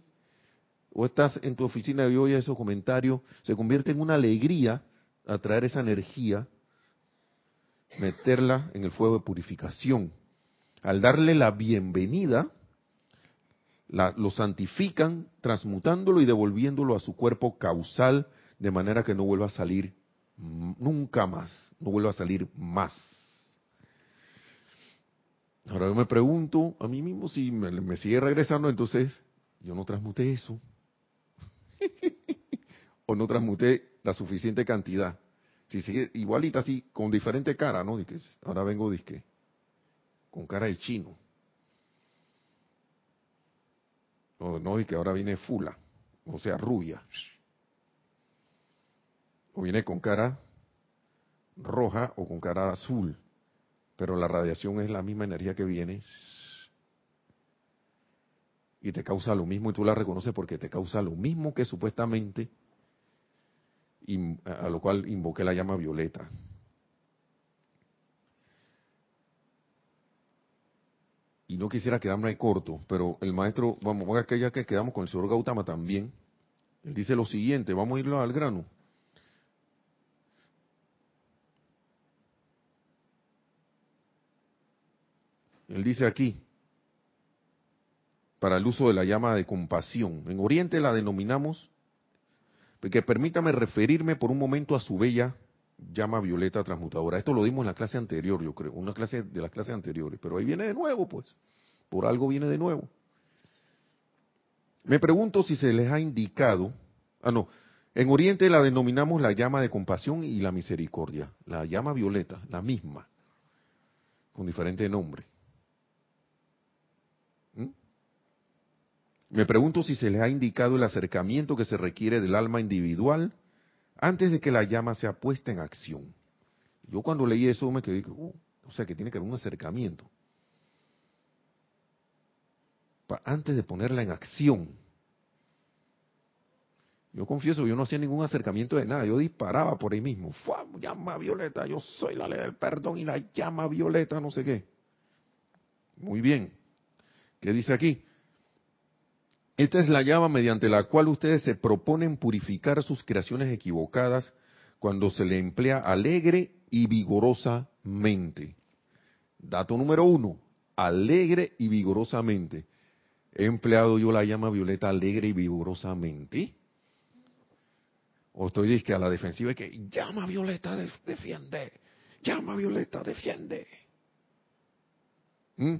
o estás en tu oficina y oyes esos comentarios, se convierte en una alegría atraer esa energía, meterla en el fuego de purificación. Al darle la bienvenida, lo santifican, transmutándolo y devolviéndolo a su cuerpo causal, de manera que no vuelva a salir nunca más, no vuelva a salir más. Ahora yo me pregunto a mí mismo si me, sigue regresando, entonces yo no transmuté eso. [laughs] o no transmuté la suficiente cantidad. Si sigue igualita así, con diferente cara, ¿no? ahora vengo disque, con cara de chino. O no, y que ahora viene fula, o sea, rubia. O viene con cara roja o con cara azul pero la radiación es la misma energía que viene y te causa lo mismo y tú la reconoces porque te causa lo mismo que supuestamente a lo cual invoqué la llama violeta. Y no quisiera quedarme ahí corto, pero el maestro, vamos, a aquella que quedamos con el señor Gautama también, él dice lo siguiente, vamos a irlo al grano. Él dice aquí, para el uso de la llama de compasión. En Oriente la denominamos, porque permítame referirme por un momento a su bella llama violeta transmutadora. Esto lo dimos en la clase anterior, yo creo, una clase de las clases anteriores, pero ahí viene de nuevo, pues. Por algo viene de nuevo. Me pregunto si se les ha indicado, ah no, en Oriente la denominamos la llama de compasión y la misericordia, la llama violeta, la misma, con diferente nombre. Me pregunto si se les ha indicado el acercamiento que se requiere del alma individual antes de que la llama sea puesta en acción. Yo cuando leí eso me quedé, uh, o sea que tiene que haber un acercamiento. antes de ponerla en acción. Yo confieso, yo no hacía ningún acercamiento de nada, yo disparaba por ahí mismo. ¡Fua! Llama violeta, yo soy la ley del perdón y la llama violeta, no sé qué. Muy bien. ¿Qué dice aquí? Esta es la llama mediante la cual ustedes se proponen purificar sus creaciones equivocadas cuando se le emplea alegre y vigorosamente. Dato número uno, alegre y vigorosamente. ¿He empleado yo la llama violeta alegre y vigorosamente? ¿O estoy disque a la defensiva y que llama violeta defiende? Llama violeta defiende. ¿Mm?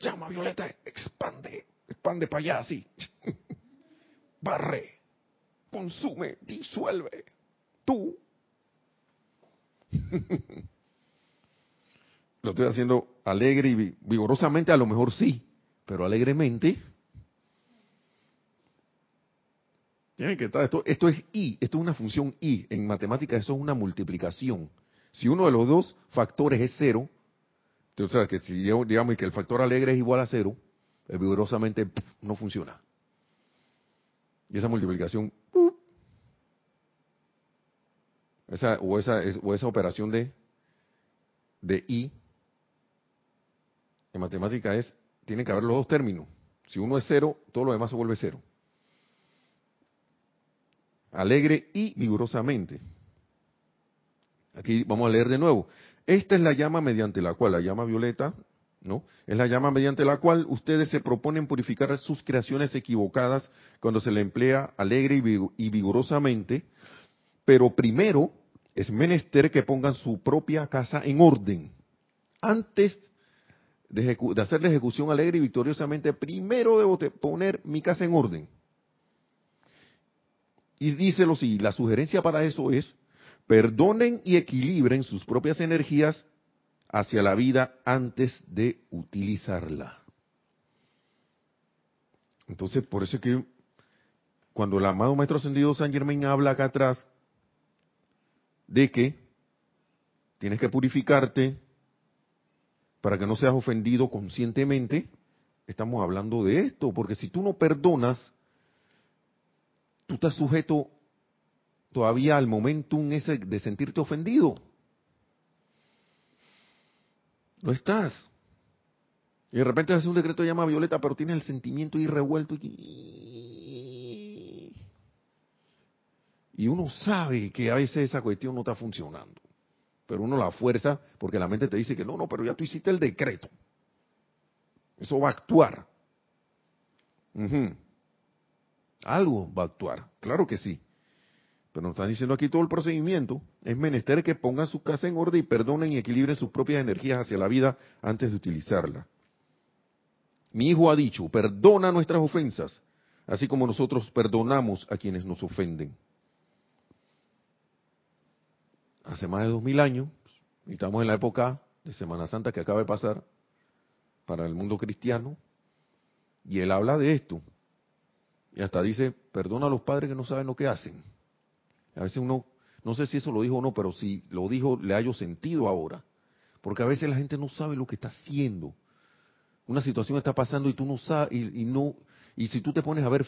Llama violeta expande expande para allá así. [laughs] Barre, consume, disuelve. Tú. [laughs] Lo estoy haciendo alegre y vigorosamente, a lo mejor sí, pero alegremente. Tienen que estar, esto, esto es I, esto es una función I. En matemáticas eso es una multiplicación. Si uno de los dos factores es cero, o sea, que si digamos que el factor alegre es igual a cero, vigorosamente no funciona. Y esa multiplicación, esa, o, esa, o esa operación de, de I, en matemática es, tiene que haber los dos términos. Si uno es cero, todo lo demás se vuelve cero. Alegre y vigorosamente. Aquí vamos a leer de nuevo. Esta es la llama mediante la cual la llama violeta ¿no? Es la llama mediante la cual ustedes se proponen purificar sus creaciones equivocadas cuando se le emplea alegre y vigorosamente, pero primero es menester que pongan su propia casa en orden. Antes de, hacer la ejecución alegre y victoriosamente, primero debo poner mi casa en orden. Y díselo si la sugerencia para eso es, perdonen y equilibren sus propias energías hacia la vida antes de utilizarla. Entonces, por eso es que cuando el amado Maestro Ascendido San Germain habla acá atrás de que tienes que purificarte para que no seas ofendido conscientemente, estamos hablando de esto, porque si tú no perdonas, tú estás sujeto todavía al momentum ese de sentirte ofendido. No estás. Y de repente hace un decreto llama Violeta, pero tiene el sentimiento ahí revuelto. Y... y uno sabe que a veces esa cuestión no está funcionando. Pero uno la fuerza porque la mente te dice que no, no, pero ya tú hiciste el decreto. Eso va a actuar. Algo va a actuar, claro que sí. Nos están diciendo aquí todo el procedimiento. Es menester que pongan su casa en orden y perdonen y equilibren sus propias energías hacia la vida antes de utilizarla. Mi hijo ha dicho, perdona nuestras ofensas, así como nosotros perdonamos a quienes nos ofenden. Hace más de dos mil años, y estamos en la época de Semana Santa que acaba de pasar para el mundo cristiano, y él habla de esto. Y hasta dice, perdona a los padres que no saben lo que hacen. A veces uno, no sé si eso lo dijo o no, pero si lo dijo, le hallo sentido ahora. Porque a veces la gente no sabe lo que está haciendo. Una situación está pasando y tú no sabes, y, no, y si tú te pones a ver,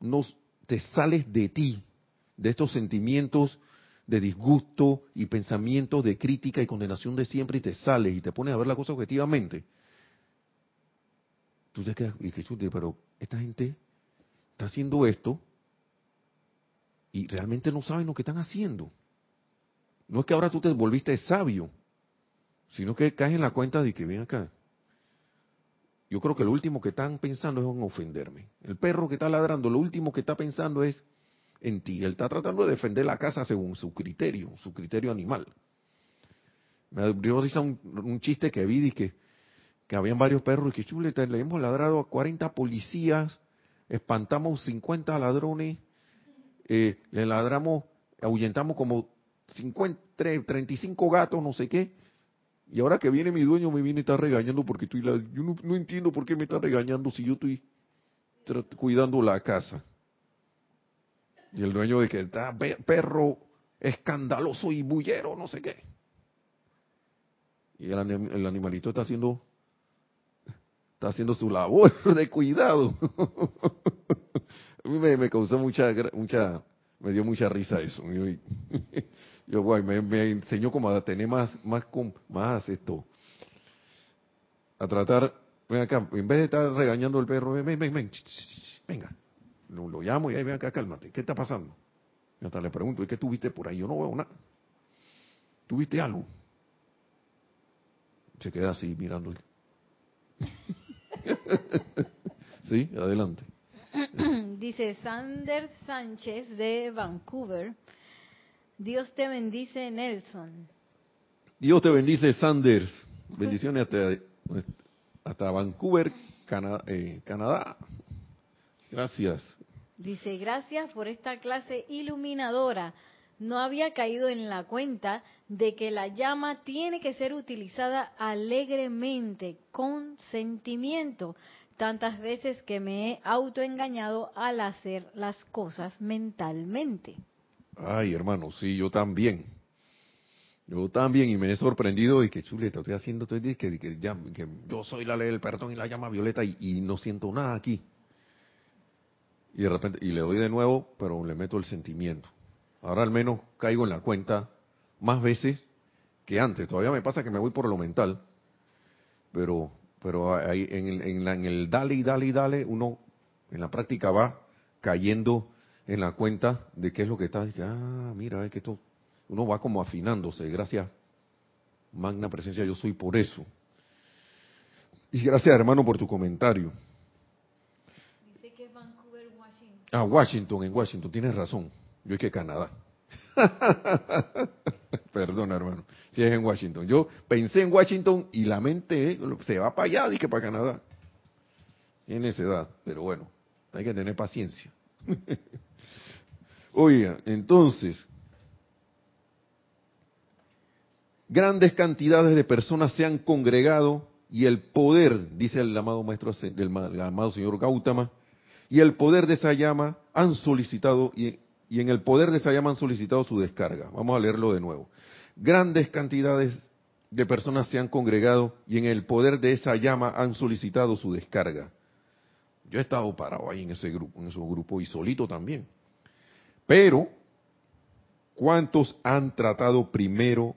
no, te sales de ti, de estos sentimientos de disgusto y pensamientos de crítica y condenación de siempre y te sales y te pones a ver la cosa objetivamente. Tú te quedas, y que pero esta gente está haciendo esto y realmente no saben lo que están haciendo. No es que ahora tú te volviste sabio, sino que caes en la cuenta de que ven acá. Yo creo que lo último que están pensando es en ofenderme. El perro que está ladrando, lo último que está pensando es en ti. Él está tratando de defender la casa según su criterio, su criterio animal. Me abrió un, un chiste que vi que, que habían varios perros y que chuleta, le hemos ladrado a 40 policías, espantamos 50 ladrones eh, le ladramos, ahuyentamos como 50, 35 gatos, no sé qué. Y ahora que viene mi dueño me viene y está regañando porque estoy la, yo no, entiendo por qué me está regañando si yo estoy cuidando la casa. Y el dueño de que está perro escandaloso y bullero, no sé qué. Y el, el animalito está haciendo está haciendo su labor [laughs] de cuidado. [laughs] Mí me, causó mucha, mucha, me dio mucha risa eso. [laughs] Yo, guay, me, enseñó como a tener más, más, más esto, a tratar, ven acá, en vez de estar regañando al perro, ven, ven, ven, venga, lo, lo, llamo y ahí ven acá, cálmate, ¿qué está pasando? Y hasta le pregunto, ¿y qué tuviste por ahí? Yo no veo nada. ¿Tuviste algo? Se queda así mirándole. [laughs] sí, adelante. [clears throat] Dice Sander Sánchez de Vancouver. Dios te bendice, Nelson. Dios te bendice, Sanders. Bendiciones hasta, hasta Vancouver, eh, Canadá. Gracias. Dice, gracias por esta clase iluminadora. No había caído en la cuenta de que la llama tiene que ser utilizada alegremente, con sentimiento, tantas veces que me he autoengañado al hacer las cosas mentalmente. Ay, hermano, sí, yo también. Yo también, y me he sorprendido y que chuleta, estoy haciendo, estoy que, que, ya, que yo soy la ley del perdón y la llama violeta y, no siento nada aquí. Y de repente, y le doy de nuevo, pero le meto el sentimiento. Ahora al menos caigo en la cuenta más veces que antes. Todavía me pasa que me voy por lo mental, pero pero ahí en, el, en, el dale y dale y dale, uno en la práctica va cayendo en la cuenta de qué es lo que está. Ah, mira, es que esto, uno va como afinándose. Gracias, magna presencia, yo soy por eso. Y gracias, hermano, por tu comentario. Dice que es Vancouver, Washington. Ah, Washington, en Washington, tienes razón. Yo es que Canadá. [laughs] Perdona, hermano. Si es en Washington. Yo pensé en Washington y la mente se va para allá, dije para Canadá. En esa edad. Pero bueno, hay que tener paciencia. [laughs] Oiga, entonces. grandes cantidades de personas se han congregado y el poder, dice el amado maestro, del amado señor Gautama, y el poder de esa llama han solicitado, y, y en el poder de esa llama han solicitado su descarga. Vamos a leerlo de nuevo. Grandes cantidades de personas se han congregado y en el poder de esa llama han solicitado su descarga. Yo he estado parado ahí en ese grupo, en esos grupos y solito también. Pero, ¿cuántos han tratado primero,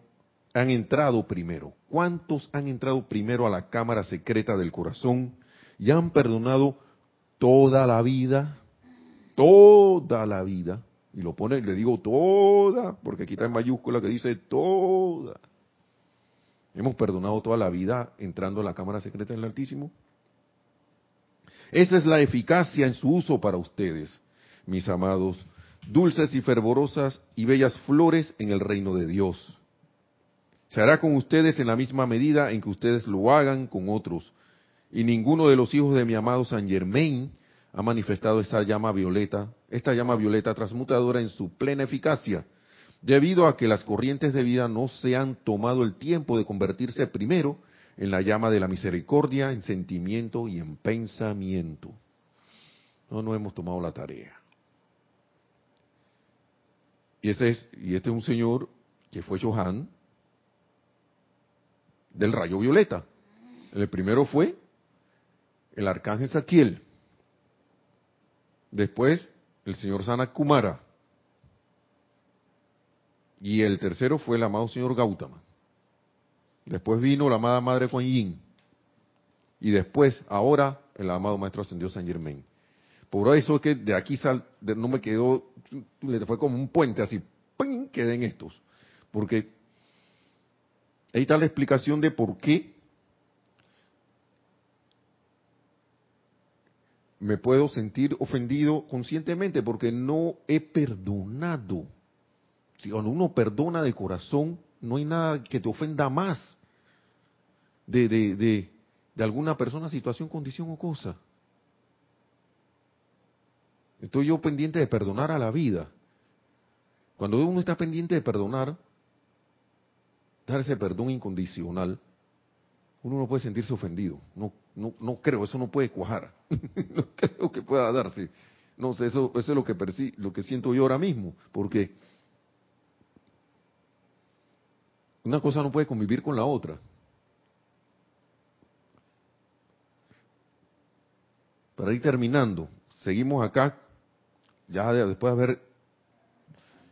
han entrado primero? ¿Cuántos han entrado primero a la cámara secreta del corazón y han perdonado toda la vida? Toda la vida. Y lo pone, le digo toda, porque aquí está en mayúscula que dice toda. Hemos perdonado toda la vida entrando a la cámara secreta del Altísimo. Esa es la eficacia en su uso para ustedes, mis amados, dulces y fervorosas y bellas flores en el reino de Dios. Se hará con ustedes en la misma medida en que ustedes lo hagan con otros. Y ninguno de los hijos de mi amado San Germain ha manifestado esta llama violeta, esta llama violeta transmutadora en su plena eficacia, debido a que las corrientes de vida no se han tomado el tiempo de convertirse primero en la llama de la misericordia, en sentimiento y en pensamiento. No nos hemos tomado la tarea. Y este es, y este es un señor que fue Johan del rayo violeta. El primero fue el arcángel Saquiel. Después el señor Sana Kumara. Y el tercero fue el amado señor Gautama. Después vino la amada Madre Kuan Yin. Y después, ahora, el amado Maestro Ascendió San Germain. Por eso es que de aquí sal, no me quedó, le fue como un puente así, ¡ping! quedé en estos. Porque ahí está la explicación de por qué me puedo sentir ofendido conscientemente, porque no he perdonado. Si cuando uno perdona de corazón, no hay nada que te ofenda más de, de, de, de alguna persona, situación, condición o cosa. Estoy yo pendiente de perdonar a la vida. Cuando uno está pendiente de perdonar, dar ese perdón incondicional, uno no puede sentirse ofendido. No, no, no creo, eso no puede cuajar. [laughs] no creo que pueda darse. No sé, eso, eso es lo que, lo que siento yo ahora mismo, porque Una cosa no puede convivir con la otra. Para ir terminando, seguimos acá, ya después de haber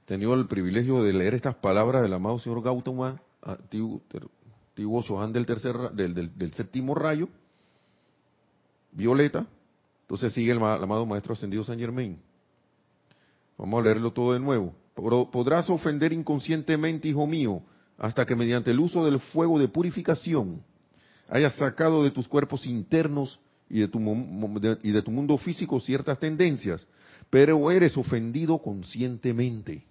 tenido el privilegio de leer estas palabras del amado señor Gautama, antiguo, antiguo del, tercer, del, del, séptimo rayo, violeta, entonces sigue el, amado maestro ascendido San Germain. Vamos a leerlo todo de nuevo. Podrás ofender inconscientemente, hijo mío, hasta que mediante el uso del fuego de purificación hayas sacado de tus cuerpos internos y de tu mundo físico ciertas tendencias, pero eres ofendido conscientemente.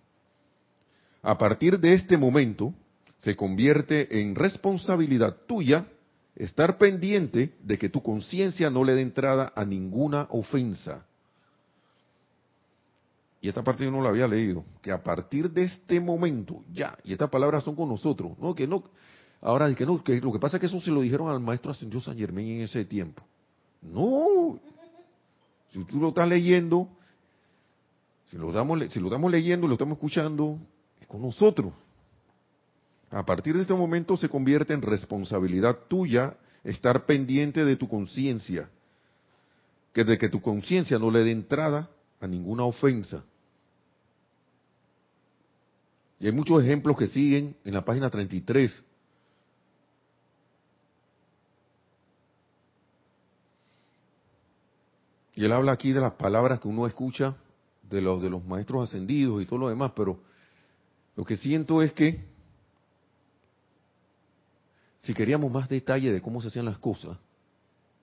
A partir de este momento, se convierte en responsabilidad tuya estar pendiente de que tu conciencia no le dé entrada a ninguna ofensa y esta parte yo no la había leído, que a partir de este momento, ya, y estas palabras son con nosotros, no, que no, ahora que no, que lo que pasa es que eso se lo dijeron al maestro ascendió San Germán en ese tiempo. No, si tú lo estás leyendo, si lo estamos, si lo estamos leyendo, lo estamos escuchando, es con nosotros. A partir de este momento se convierte en responsabilidad tuya estar pendiente de tu conciencia, que de que tu conciencia no le dé entrada a ninguna ofensa. Y hay muchos ejemplos que siguen en la página 33. Y él habla aquí de las palabras que uno escucha de los, de los maestros ascendidos y todo lo demás, pero lo que siento es que si queríamos más detalle de cómo se hacían las cosas,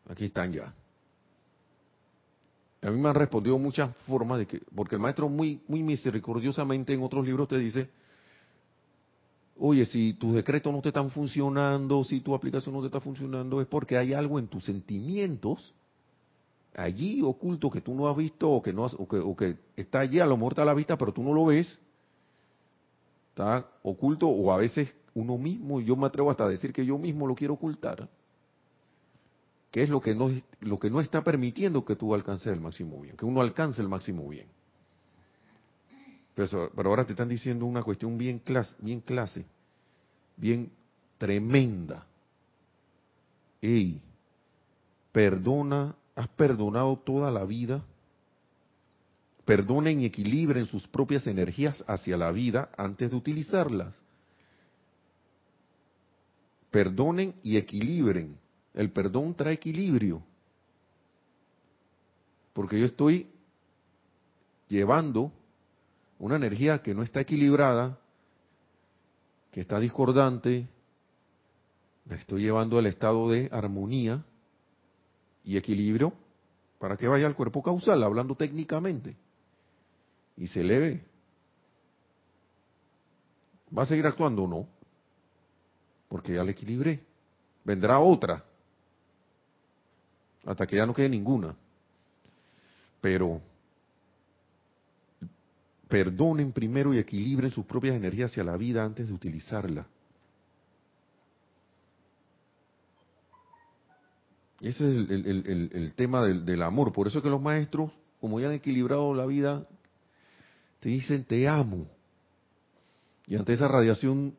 aquí están ya. A mí me han respondido muchas formas de que, porque el maestro muy, muy misericordiosamente en otros libros te dice, oye, si tus decretos no te están funcionando, si tu aplicación no te está funcionando, es porque hay algo en tus sentimientos allí oculto que tú no has visto o que, no o que, está allí, a lo mejor está a la vista, pero tú no lo ves. Está oculto o a veces uno mismo, yo me atrevo hasta a decir que yo mismo lo quiero ocultar, que es lo que no, lo que no está permitiendo que tú alcances el máximo bien, que uno alcance el máximo bien. Pero, ahora te están diciendo una cuestión bien clase, bien clase, bien tremenda. Ey, perdona, has perdonado toda la vida. Perdonen y equilibren sus propias energías hacia la vida antes de utilizarlas. Perdonen y equilibren. El perdón trae equilibrio. Porque yo estoy llevando una energía que no está equilibrada, que está discordante, la estoy llevando al estado de armonía y equilibrio para que vaya al cuerpo causal, hablando técnicamente, y se eleve. ¿Va a seguir actuando o no? Porque ya la equilibré. Vendrá otra, hasta que ya no quede ninguna. Pero perdonen primero y equilibren sus propias energías hacia la vida antes de utilizarla. Ese es el, tema del, del, amor. Por eso es que los maestros, como ya han equilibrado la vida, te dicen te amo. Y ante esa radiación,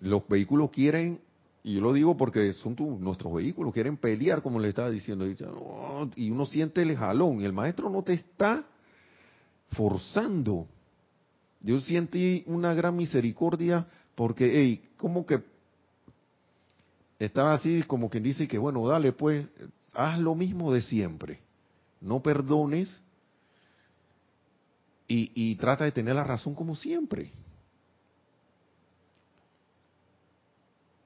los vehículos quieren, y yo lo digo porque son nuestros vehículos, quieren pelear, como le estaba diciendo. Y uno siente el jalón, el maestro no te está forzando. Yo sentí una gran misericordia porque, como que estaba así como quien dice que, bueno, dale pues, haz lo mismo de siempre. No perdones y, trata de tener la razón como siempre.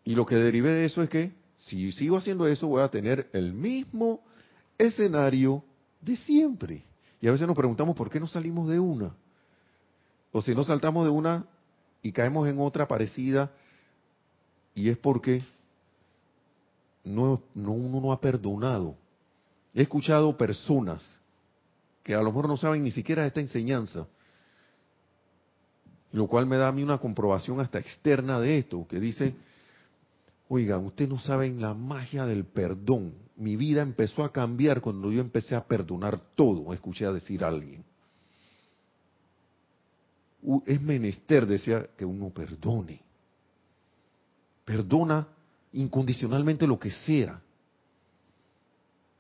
Y lo que derive de eso es que si sigo haciendo eso voy a tener el mismo escenario de siempre. Y a veces nos preguntamos por qué no salimos de una. O si no saltamos de una y caemos en otra parecida, y es porque no, no, uno no ha perdonado. He escuchado personas que a lo mejor no saben ni siquiera esta enseñanza, lo cual me da a mí una comprobación hasta externa de esto, que dice, oigan, ustedes no saben la magia del perdón. Mi vida empezó a cambiar cuando yo empecé a perdonar todo, escuché a decir a alguien. Es menester, decía, que uno perdone. Perdona incondicionalmente lo que sea.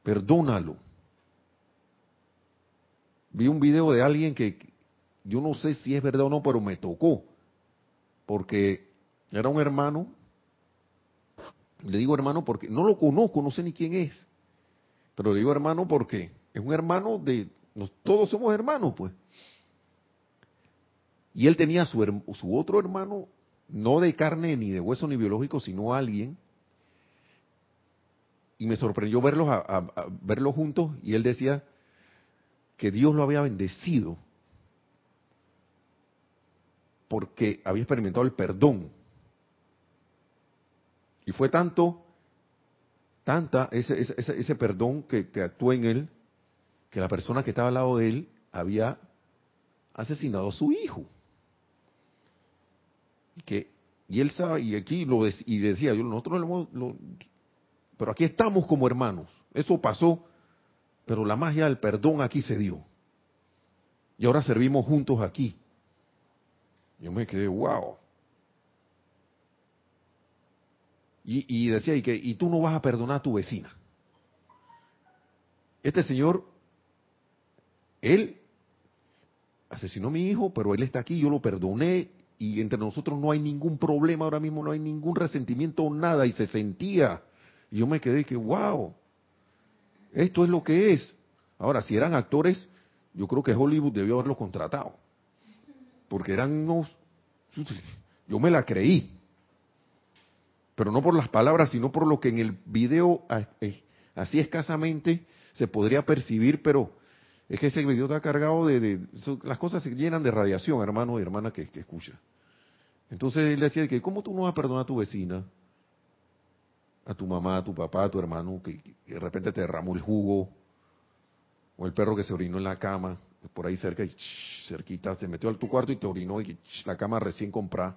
Perdónalo. Vi un video de alguien que yo no sé si es verdad o no, pero me tocó. Porque era un hermano. Le digo hermano porque no lo conozco, no sé ni quién es. Pero le digo hermano porque es un hermano de... todos somos hermanos, pues. Y él tenía su, su otro hermano, no de carne ni de hueso ni biológico, sino alguien y me sorprendió verlos, a, verlos juntos y él decía que Dios lo había bendecido porque había experimentado el perdón. Y fue tanto, tanta ese, ese, ese perdón que, actuó en él, que la persona que estaba al lado de él había asesinado a su hijo. Y que y él sabe, y aquí lo y decía, yo nosotros lo, lo, pero aquí estamos como hermanos. Eso pasó, pero la magia del perdón aquí se dio. Y ahora servimos juntos aquí. Yo me quedé, wow. Y, decía, y, que, y tú no vas a perdonar a tu vecina. Este señor, él asesinó a mi hijo, pero él está aquí, yo lo perdoné y entre nosotros no hay ningún problema, ahora mismo no hay ningún resentimiento o nada y se sentía y yo me quedé que, wow, esto es lo que es. Ahora, si eran actores, yo creo que Hollywood debió haberlos contratado. Porque eran unos... Yo me la creí. Pero no por las palabras, sino por lo que en el video, eh, así escasamente, se podría percibir, pero es que ese video está cargado de... las cosas se llenan de radiación, hermano y hermana que, que escucha. Entonces él decía que, ¿cómo tú no vas a perdonar a tu vecina? A tu mamá, a tu papá, a tu hermano, que, de repente te derramó el jugo, o el perro que se orinó en la cama, por ahí cerca, y cerquita, se metió a tu cuarto y te orinó, y la cama recién comprada.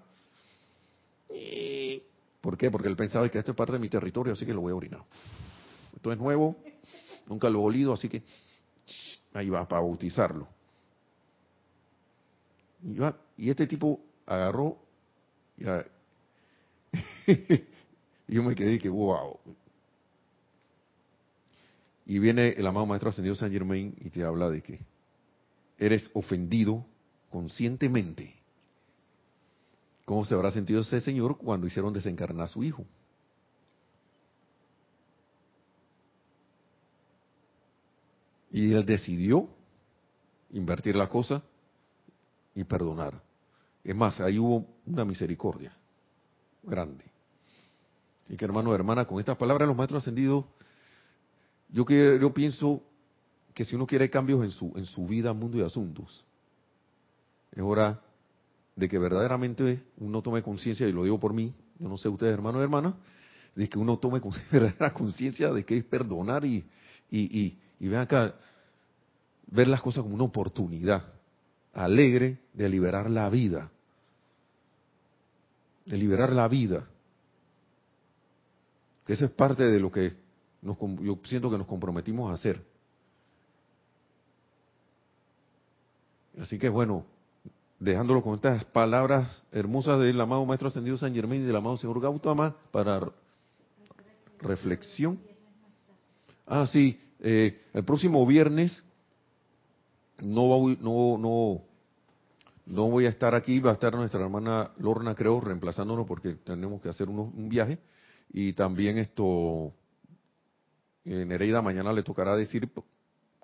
¿Por qué? Porque él pensaba que esto es parte de mi territorio, así que lo voy a orinar. Esto es nuevo, nunca lo he olido, así que ahí va para bautizarlo. Y, este tipo agarró y [laughs] yo me quedé que wow. Y viene el amado Maestro Ascendido San Germain y te habla de que eres ofendido conscientemente. ¿Cómo se habrá sentido ese señor cuando hicieron desencarnar a su hijo? Y él decidió invertir la cosa y perdonar. Es más, ahí hubo una misericordia grande. Y que hermano, hermana, con estas palabras los maestros ascendidos, yo, que, yo pienso que si uno quiere cambios en su, en su vida, mundo y asuntos, es hora de que verdaderamente uno tome conciencia, y lo digo por mí, yo no sé ustedes hermanos y hermanas, de que uno tome [laughs] verdadera conciencia de que es perdonar y, y ven acá, ver las cosas como una oportunidad alegre de liberar la vida. De liberar la vida. Que eso es parte de lo que nos, yo siento que nos comprometimos a hacer. Así que bueno, dejándolo con estas palabras hermosas del amado Maestro Ascendido San Germán y del amado Señor Gautama para reflexión. Ah, sí, eh, el próximo viernes no, no, no, no voy a estar aquí, va a estar nuestra hermana Lorna, creo, reemplazándonos porque tenemos que hacer un viaje. Y también esto, Nereida mañana le tocará decir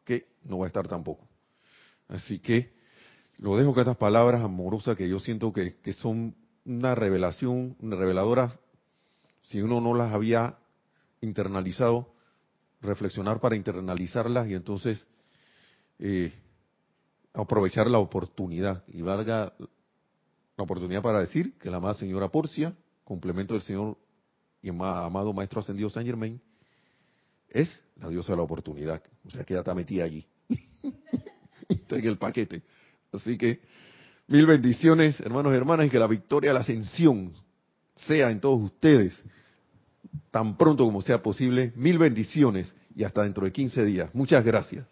que no va a estar tampoco. Así que lo dejo con estas palabras amorosas que yo siento que, que son una revelación, reveladora, si uno no las había internalizado, reflexionar para internalizarlas y entonces eh, aprovechar la oportunidad y valga la oportunidad para decir que la amada señora Porcia, complemento del señor y amado maestro ascendido San Germain, es la diosa de la oportunidad. O sea que ya está metida allí. [laughs] está en el paquete. Así que mil bendiciones, hermanos y hermanas, y que la victoria, la ascensión sea en todos ustedes tan pronto como sea posible. Mil bendiciones y hasta dentro de 15 días. Muchas gracias.